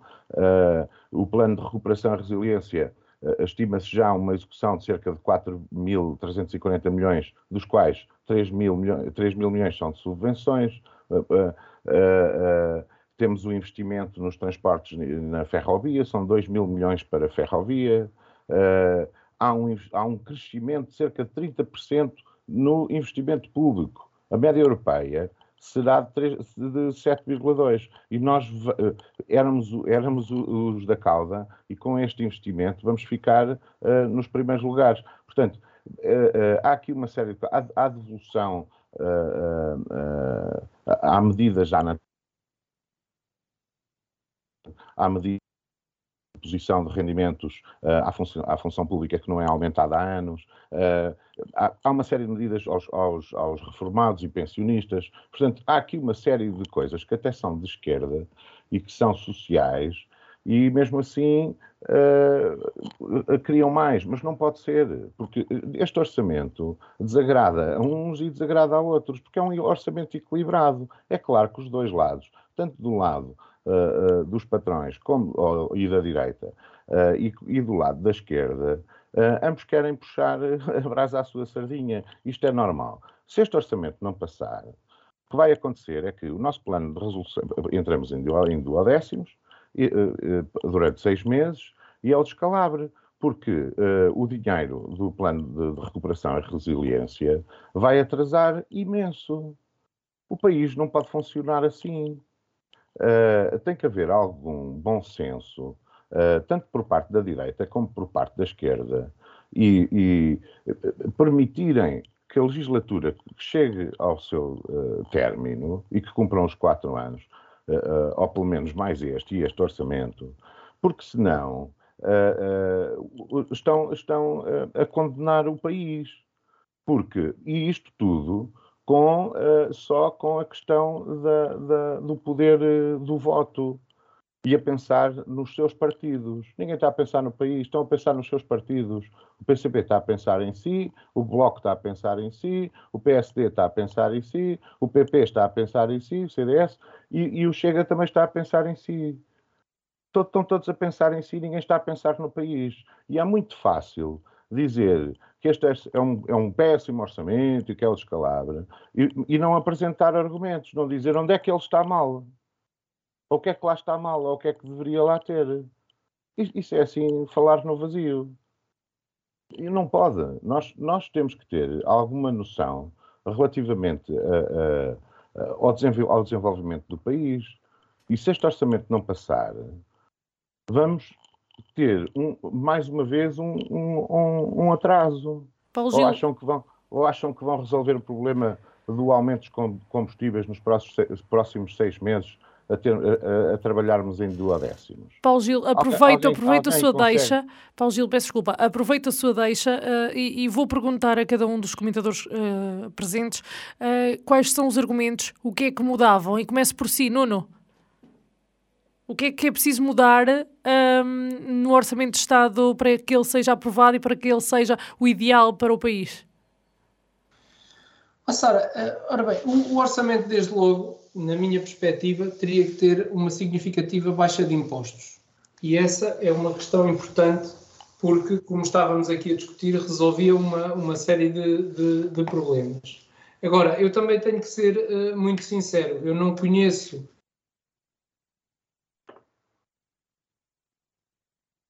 o plano de recuperação e resiliência estima-se já uma execução de cerca de 4.340 milhões, dos quais 3 mil, milhões, 3 mil milhões são de subvenções. Temos o investimento nos transportes na ferrovia, são 2 mil milhões para a ferrovia. Uh, há, um, há um crescimento de cerca de 30% no investimento público. A média europeia será de, de 7,2%. E nós uh, éramos, éramos os da cauda e com este investimento vamos ficar uh, nos primeiros lugares. Portanto, há aqui uma série de. Há, há devolução, há medidas já na à medida posição de rendimentos uh, à, função, à, função, pública que não é aumentada há anos. Uh, há, há, uma série de medidas aos, aos, aos, reformados e pensionistas. Portanto, há aqui uma série de coisas que até são de esquerda e que são sociais e mesmo assim uh, criam mais, mas não pode ser, porque este orçamento desagrada a uns e desagrada a outros, porque é um orçamento equilibrado. É claro que os dois lados, tanto do lado uh, dos patrões como, ou, e da direita uh, e, e, do lado da esquerda, ambos querem puxar a brasa à sua sardinha. Isto é normal. Se este orçamento não passar, o que vai acontecer é que o nosso plano de resolução, entramos em, duodécimos, durante seis meses, e é o descalabre porque uh, o dinheiro do plano de, de, recuperação e resiliência vai atrasar imenso. O país não pode funcionar assim. Uh, tem que haver algum bom senso, uh, tanto por parte da direita como por parte da esquerda, e, e uh, permitirem que a legislatura chegue ao seu término e que cumpram os quatro anos, ou pelo menos mais este e este orçamento, porque senão estão, estão a condenar o país. Porque, e isto tudo com, uh, só com a questão da, da, do poder uh, do voto. e a pensar nos seus partidos. Ninguém está a pensar no país, estão a pensar nos seus partidos. O PCP está a pensar em si, o Bloco está a pensar em si, o PSD está a pensar em si, o PP está a pensar em si, o CDS, e, e o Chega também está a pensar em si. Estão todos a pensar em si, ninguém está a pensar no país. E é muito fácil dizer que este é um, é um péssimo orçamento e que é o descalabro, e, e não apresentar argumentos, não dizer onde é que ele está mal ou o que é que lá está mal, ou o que é que deveria lá ter. Isso é assim, falar no vazio. E não pode. Nós, nós temos que ter alguma noção relativamente a, a, a, ao, desenvolvimento do país. E se este orçamento não passar, vamos ter um, mais uma vez um, um, um atraso. Ou acham, que vão, ou acham que vão resolver o problema do aumento dos combustíveis nos próximos, próximos seis meses a, ter, a, a, trabalharmos em duodécimos. Paulo Gil, aproveita, alguém, aproveita alguém a sua consegue... deixa. Paulo Gil, peço desculpa, aproveita a sua deixa uh, e, e, vou perguntar a cada um dos comentadores uh, presentes uh, quais são os argumentos, o que é que mudavam. E começo por si, Nuno. O que é que é preciso mudar um, no Orçamento de Estado para que ele seja aprovado e para que ele seja o ideal para o país? Oh, Sara, ora bem, o, o orçamento, desde logo, na minha perspectiva, teria que ter uma significativa baixa de impostos. E essa é uma questão importante porque, como estávamos aqui a discutir, resolvia uma, uma série de, de, de problemas. Agora, eu também tenho que ser uh, muito sincero, eu não conheço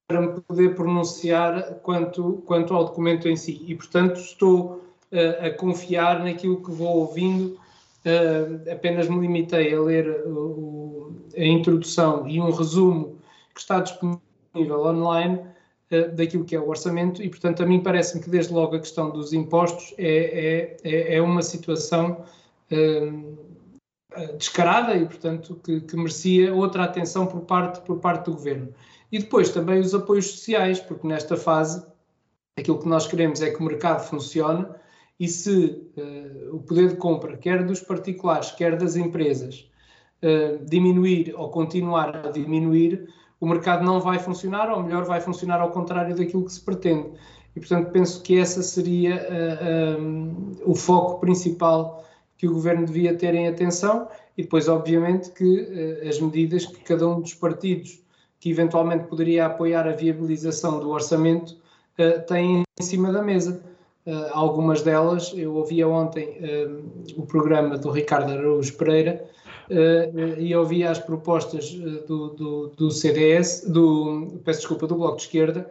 para me poder pronunciar quanto, quanto ao documento em si. E, portanto, estou uh, a confiar naquilo que vou ouvindo uh, apenas me limitei a ler uh, a introdução e um resumo que está disponível online uh, daquilo que é o orçamento e, portanto, a mim parece-me que desde logo a questão dos impostos é, é, é, é uma situação descarada e, portanto, que, que, merecia outra atenção por parte, por parte do governo. E depois também os apoios sociais, porque nesta fase aquilo que nós queremos é que o mercado funcione e se uh, o poder de compra, quer dos particulares, quer das empresas, uh, diminuir ou continuar a diminuir, o mercado não vai funcionar, ou melhor, vai funcionar ao contrário daquilo que se pretende. E, portanto, penso que essa seria uh, um, o foco principal que o governo devia ter em atenção, e depois, obviamente, que as medidas que cada um dos partidos que eventualmente poderia apoiar a viabilização do orçamento tem em cima da mesa Uh, algumas delas, eu ouvia ontem uh, o programa do Ricardo Araújo Pereira uh, e ouvia as propostas do, do, do, CDS, do, peço desculpa, do Bloco de Esquerda,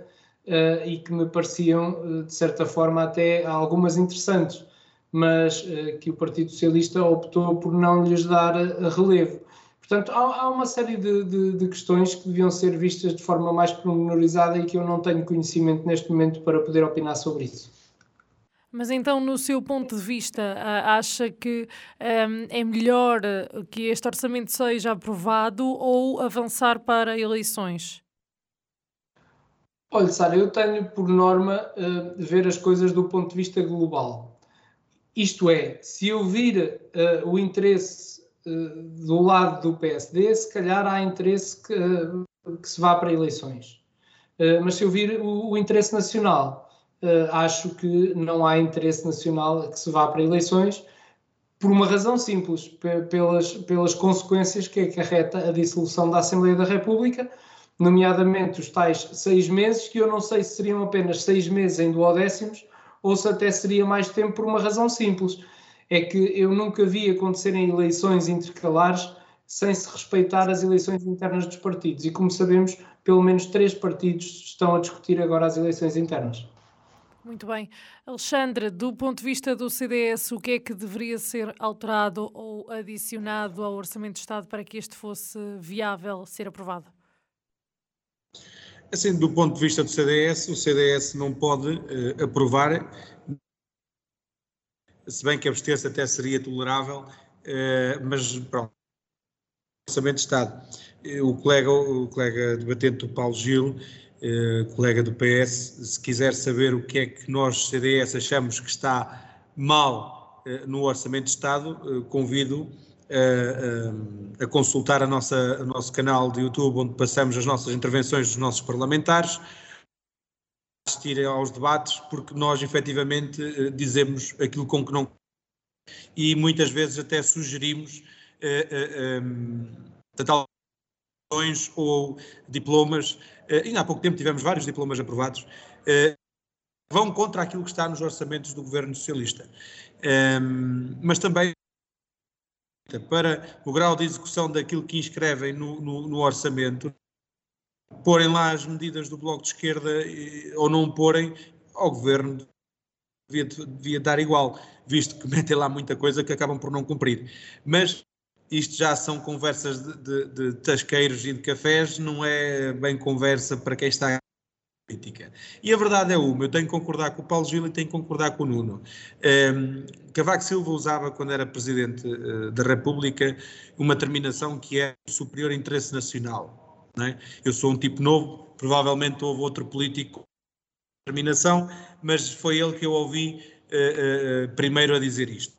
e que me pareciam, de certa forma, até algumas interessantes, mas que o Partido Socialista optou por não lhes dar relevo. Portanto, há, há uma série de, de, de, questões que deviam ser vistas de forma mais pormenorizada e que eu não tenho conhecimento neste momento para poder opinar sobre isso. Mas então, no seu ponto de vista, acha que um, é melhor que este orçamento seja aprovado ou avançar para eleições? Olha, Sara, eu tenho por norma uh, ver as coisas do ponto de vista global. Isto é, se eu vir uh, o interesse do lado do PSD, se calhar há interesse que, que se vá para eleições. mas se eu vir o, o interesse nacional, acho que não há interesse nacional que se vá para eleições, por uma razão simples, pelas, pelas consequências que acarreta a dissolução da Assembleia da República, nomeadamente os tais seis meses, que eu não sei se seriam apenas seis meses em duodécimos ou se até seria mais tempo por uma razão simples. É que eu nunca vi acontecerem eleições intercalares sem se respeitar as eleições internas dos partidos. E como sabemos, pelo menos três partidos estão a discutir agora as eleições internas. Muito bem. Alexandre, do ponto de vista do CDS, o que é que deveria ser alterado ou adicionado ao Orçamento de Estado para que este fosse viável ser aprovado? Assim, do ponto de vista do CDS, o CDS não pode uh, aprovar, se bem que abster-se até seria tolerável, uh, mas pronto. Orçamento de Estado. O colega, o colega debatente, o Paulo Gil, eh, colega do PS, se quiser saber o que é que nós, CDS, achamos que está mal eh, no Orçamento de Estado, eh, convido a, a, consultar a nossa, o nosso canal de YouTube, onde passamos as nossas intervenções dos nossos parlamentares, assistir aos debates, porque nós efetivamente eh, dizemos aquilo com que não. E muitas vezes até sugerimos uh, uh, um, ou diplomas, ainda há pouco tempo tivemos vários diplomas aprovados, vão contra aquilo que está nos orçamentos do governo socialista. Um, mas também para o grau de execução daquilo que inscrevem no, no, no orçamento, porem lá as medidas do Bloco de Esquerda ou não porem, ao Governo devia, devia, dar igual, visto que metem lá muita coisa que acabam por não cumprir. Mas isto já são conversas de, de, de tasqueiros e de cafés, não é bem conversa para quem está política. E a verdade é uma, eu tenho que concordar com o Paulo Gil e tenho que concordar com o Nuno. Um, ehm, Cavaco Silva usava, quando era Presidente uh, da República, uma terminação que é superior interesse nacional. É? Eu sou um tipo novo, provavelmente houve outro político com terminação, mas foi ele que eu ouvi uh, uh, primeiro a dizer isto.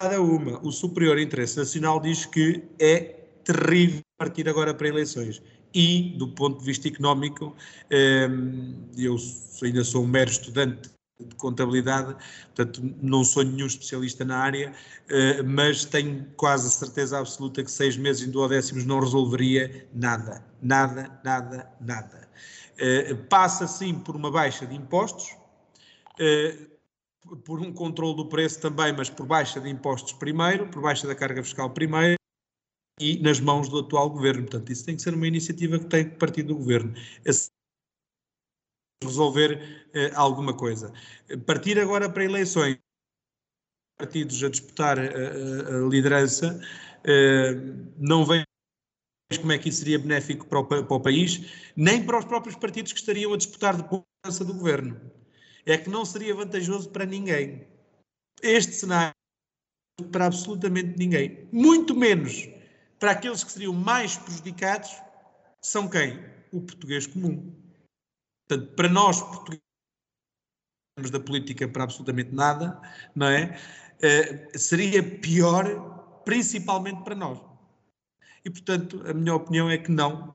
Cada uma, o superior interesse nacional diz que é terrível partir agora para eleições e, do ponto de vista económico, ehm, eu ainda sou um mero estudante de contabilidade, portanto não sou nenhum especialista na área, eh, mas tenho quase a certeza absoluta que seis meses em duodécimos não resolveria nada, nada, nada, nada. Eh, passa sim por uma baixa de impostos, eh, por um controle do preço também, mas por baixa de impostos primeiro, por baixa da carga fiscal primeiro, e nas mãos do atual governo. Portanto, isso tem que ser uma iniciativa que tem que partir do governo. Resolver eh, alguma coisa. Partir agora para eleições, partidos a disputar a, a, a liderança, eh, não vem como é que isso seria benéfico para o, para o, país, nem para os próprios partidos que estariam a disputar a liderança do governo. É que não seria vantajoso para ninguém. Este cenário para absolutamente ninguém. Muito menos para aqueles que seriam mais prejudicados, são quem? O português comum. Portanto, para nós, portugueses, da política para absolutamente nada, não é? Uh, seria pior, principalmente para nós. E, portanto, a minha opinião é que não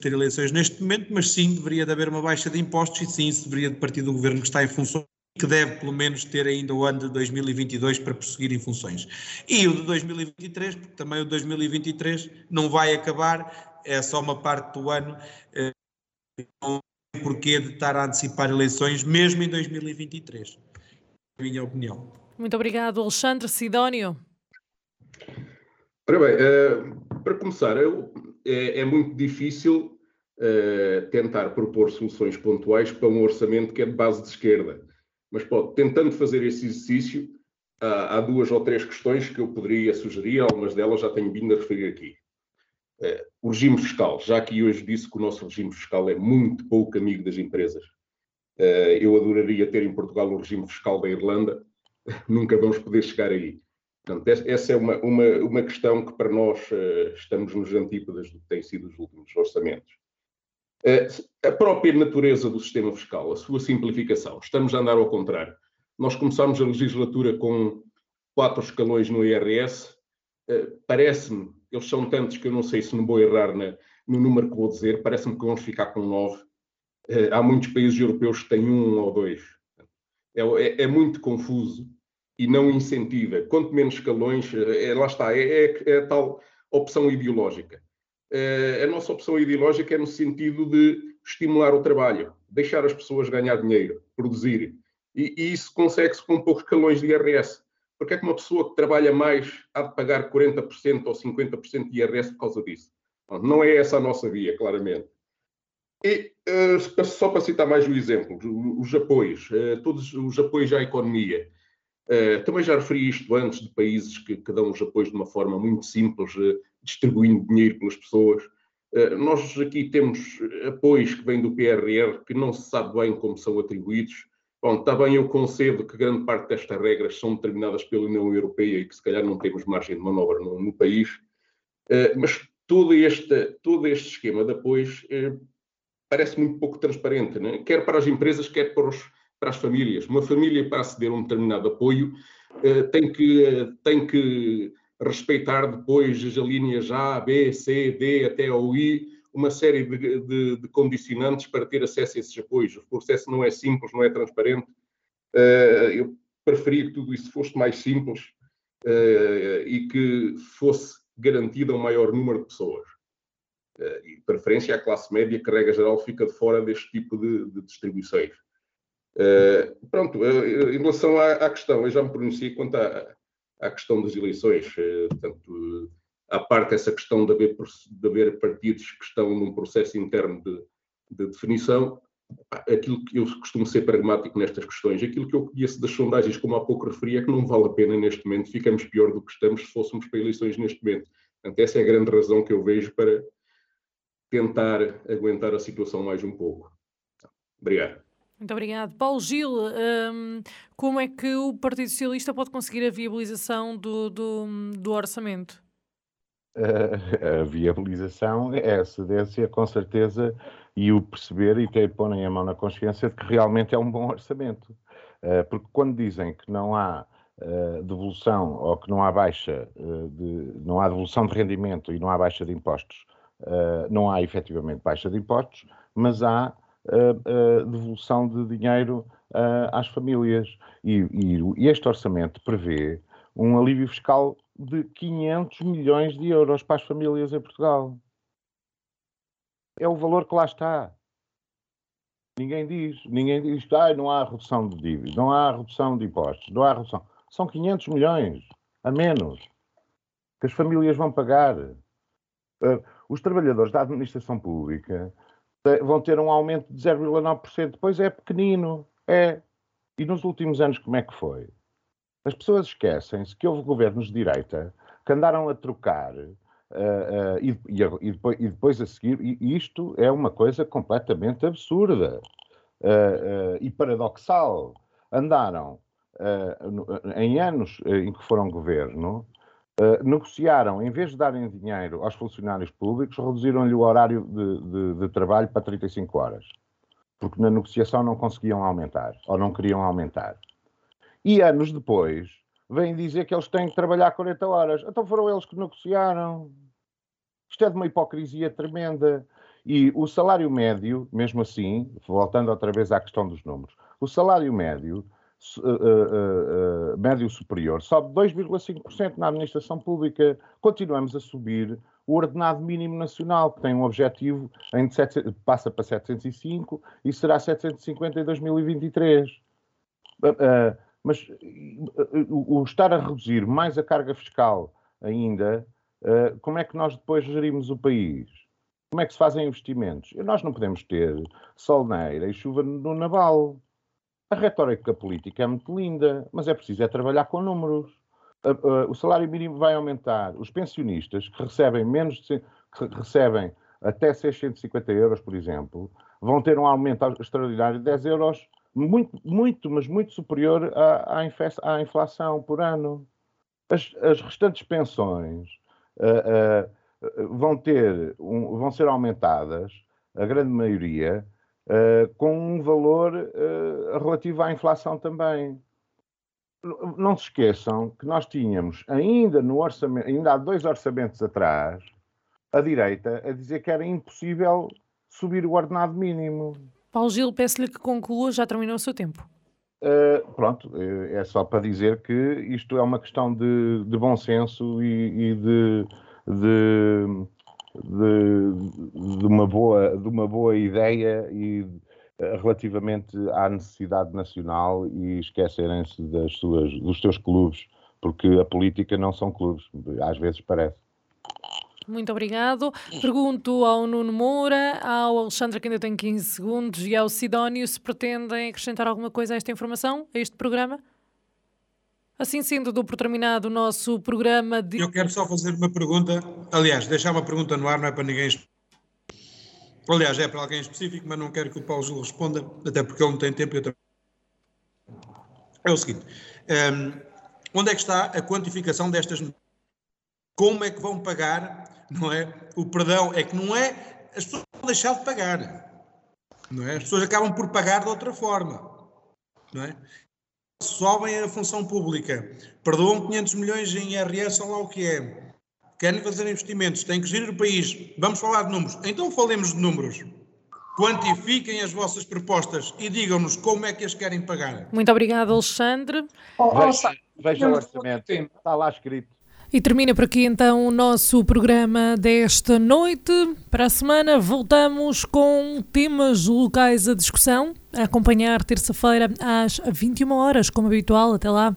ter eleições neste momento, mas sim deveria de haver uma baixa de impostos e sim isso deveria de partir do governo que está em função que deve pelo menos ter ainda o ano de 2022 para prosseguir em funções. E o de 2023, porque também o de 2023 não vai acabar, é só uma parte do ano, eh, porquê de estar a antecipar eleições, mesmo em 2023. É a minha opinião. Muito obrigado, Alexandre Sidónio. Ora bem, uh, para começar, eu, é, é, muito difícil uh, tentar propor soluções pontuais para um orçamento que é de base de esquerda. Mas pode, tentando fazer esse exercício, há, há, duas ou três questões que eu poderia sugerir, algumas delas já tenho vindo a referir aqui. É, o regime fiscal, já que hoje disse que o nosso regime fiscal é muito pouco amigo das empresas. É, eu adoraria ter em Portugal o regime fiscal da Irlanda, nunca vamos poder chegar aí. Portanto, essa é uma, uma, uma questão que para nós uh, estamos nos antípodas do que têm sido os últimos orçamentos. Eh, a própria natureza do sistema fiscal, a sua simplificação, estamos a andar ao contrário. Nós começamos a legislatura com quatro escalões no IRS, eh, parece-me, eles são tantos que eu não sei se não vou errar na, no número que vou dizer, parece-me que vamos ficar com nove. Eh, há muitos países europeus que têm um ou dois. É, é, é muito confuso e não incentiva. Quanto menos escalões, é, lá está, é, é, é a tal opção ideológica. Eh, a nossa opção ideológica é no sentido de estimular o trabalho, deixar as pessoas ganhar dinheiro, produzir. E, e isso consegue-se com poucos calões de IRS. Porque é que uma pessoa que trabalha mais há de pagar 40% ou 50% de IRS por causa disso? Não é essa a nossa via, claramente. E uh, só para citar mais um exemplo, os apoios, uh, todos os apoios à economia. Uh, também já referi isto antes de países que, que, dão os apoios de uma forma muito simples, distribuindo dinheiro pelas pessoas. Nós aqui temos apoios que vêm do PRR que não se sabe bem como são atribuídos. Bom, está bem, eu concedo que grande parte destas regras são determinadas pela União Europeia e que se calhar não temos margem de manobra no, no país, eh, mas todo este, todo este esquema de apoios eh, parece muito pouco transparente, né? quer para as empresas, quer para, os, para as famílias. Uma família, para aceder a um determinado apoio, tem que, tem que respeitar depois as linhas A, B, C, D até ao I, uma série de, de, de condicionantes para ter acesso a esses apoios. O processo não é simples, não é transparente. Uh, eu preferia que tudo isso fosse mais simples uh, e que fosse garantido a um maior número de pessoas. Uh, e preferência à classe média, que, regra geral, fica de fora deste tipo de, de distribuições. pronto, em relação à, à, questão, eu já me pronunciei quanto à, à questão das eleições, portanto, à parte essa questão de haver, de haver partidos que estão num processo interno de, de definição, aquilo que eu costumo ser pragmático nestas questões, aquilo que eu conheço das sondagens, como há pouco referi, é que não vale a pena neste momento, ficamos pior do que estamos se fôssemos para eleições neste momento. Portanto, essa é a grande razão que eu vejo para tentar aguentar a situação mais um pouco. Obrigado. Muito obrigado. Paulo Gil, um, como é que o Partido Socialista pode conseguir a viabilização do, do, do orçamento? a, viabilização é a cedência, com certeza, e o perceber e ter porem a mão na consciência de que realmente é um bom orçamento. Uh, porque quando dizem que não há uh, devolução ou que não há baixa uh, de, não há devolução de rendimento e não há baixa de impostos, não há efetivamente baixa de impostos, mas há devolução de dinheiro às famílias. E, e este orçamento prevê um alívio fiscal de 500 milhões de euros para as famílias em Portugal. É o valor que lá está. Ninguém diz, ninguém diz, ah, não há redução de dívidas, não há redução de impostos, não há redução. São 500 milhões a menos que as famílias vão pagar. Uh, os trabalhadores da administração pública vão ter um aumento de 0,9%, depois é pequenino, é. E nos últimos anos como é que foi? As pessoas esquecem-se que houve governos de direita que andaram a trocar uh, uh, e, e, depois, e, depois, a seguir, e isto é uma coisa completamente absurda uh, e paradoxal. Andaram em anos em que foram governo, negociaram, em vez de darem dinheiro aos funcionários públicos, reduziram-lhe o horário de, de, de trabalho para 35 horas, porque na negociação não conseguiam aumentar ou não queriam aumentar. E anos depois, vêm dizer que eles têm que trabalhar 40 horas. Então foram eles que negociaram. Isto é de uma hipocrisia tremenda. E o salário médio, mesmo assim, voltando outra vez à questão dos números, o salário médio, uh, uh, uh, médio superior, sobe 2,5% na administração pública. Continuamos a subir o ordenado mínimo nacional, que tem um objetivo, em 7, passa para 705 e será 750 em 2023. Uh, mas eh, o, estar a reduzir mais a carga fiscal ainda, eh, como é que nós depois gerimos o país? Como é que se fazem investimentos? Nós não podemos ter solneira e chuva no naval. A retórica política é muito linda, mas é preciso é trabalhar com números. O salário mínimo vai aumentar. Os pensionistas que recebem menos de, que recebem até 650 euros, por exemplo, vão ter um aumento extraordinário de 10 euros muito, muito, mas muito superior à, à, inflação por ano. As, as restantes pensões uh, uh, vão ter, um, vão ser aumentadas, a grande maioria, uh, com um valor relativo à inflação também. Não se esqueçam que nós tínhamos ainda no orçamento, ainda há dois orçamentos atrás, a direita a dizer que era impossível subir o ordenado mínimo. Paulo Gil, peço-lhe que conclua, já terminou o seu tempo. Uh, pronto, é só para dizer que isto é uma questão de, de bom senso e, e de, de, de, uma boa, de uma boa ideia e relativamente à necessidade nacional e esquecerem-se das suas, dos seus clubes, porque a política não são clubes, às vezes parece. Muito obrigado. Pergunto ao Nuno Moura, ao Alexandre, que ainda tem 15 segundos, e ao Sidónio se pretendem acrescentar alguma coisa a esta informação, a este programa. Assim sendo, dou por terminado o nosso programa de. Eu quero só fazer uma pergunta, aliás, deixar uma pergunta no ar, não é para ninguém. Aliás, é para alguém específico, mas não quero que o Paulo Gil responda, até porque ele não tem tempo. Eu também... É o seguinte: um, ehm, onde é que está a quantificação destas como é que vão pagar, não é? O perdão é que não é, as pessoas vão deixar de pagar, não é? As pessoas acabam por pagar de outra forma, não é? sobem a função pública, perdoam 500 milhões em IRS, ou lá o que é, querem fazer investimentos, têm que gerir o país, vamos falar de números. Então falemos de números. Quantifiquem as vossas propostas e digam-nos como é que as querem pagar. Muito obrigado, Alexandre. Oh, veja, veja o orçamento, está lá escrito. E termina por aqui então o nosso programa desta noite. Para a semana voltamos com temas locais à discussão, a acompanhar terça-feira às 21 horas, como habitual. Até lá.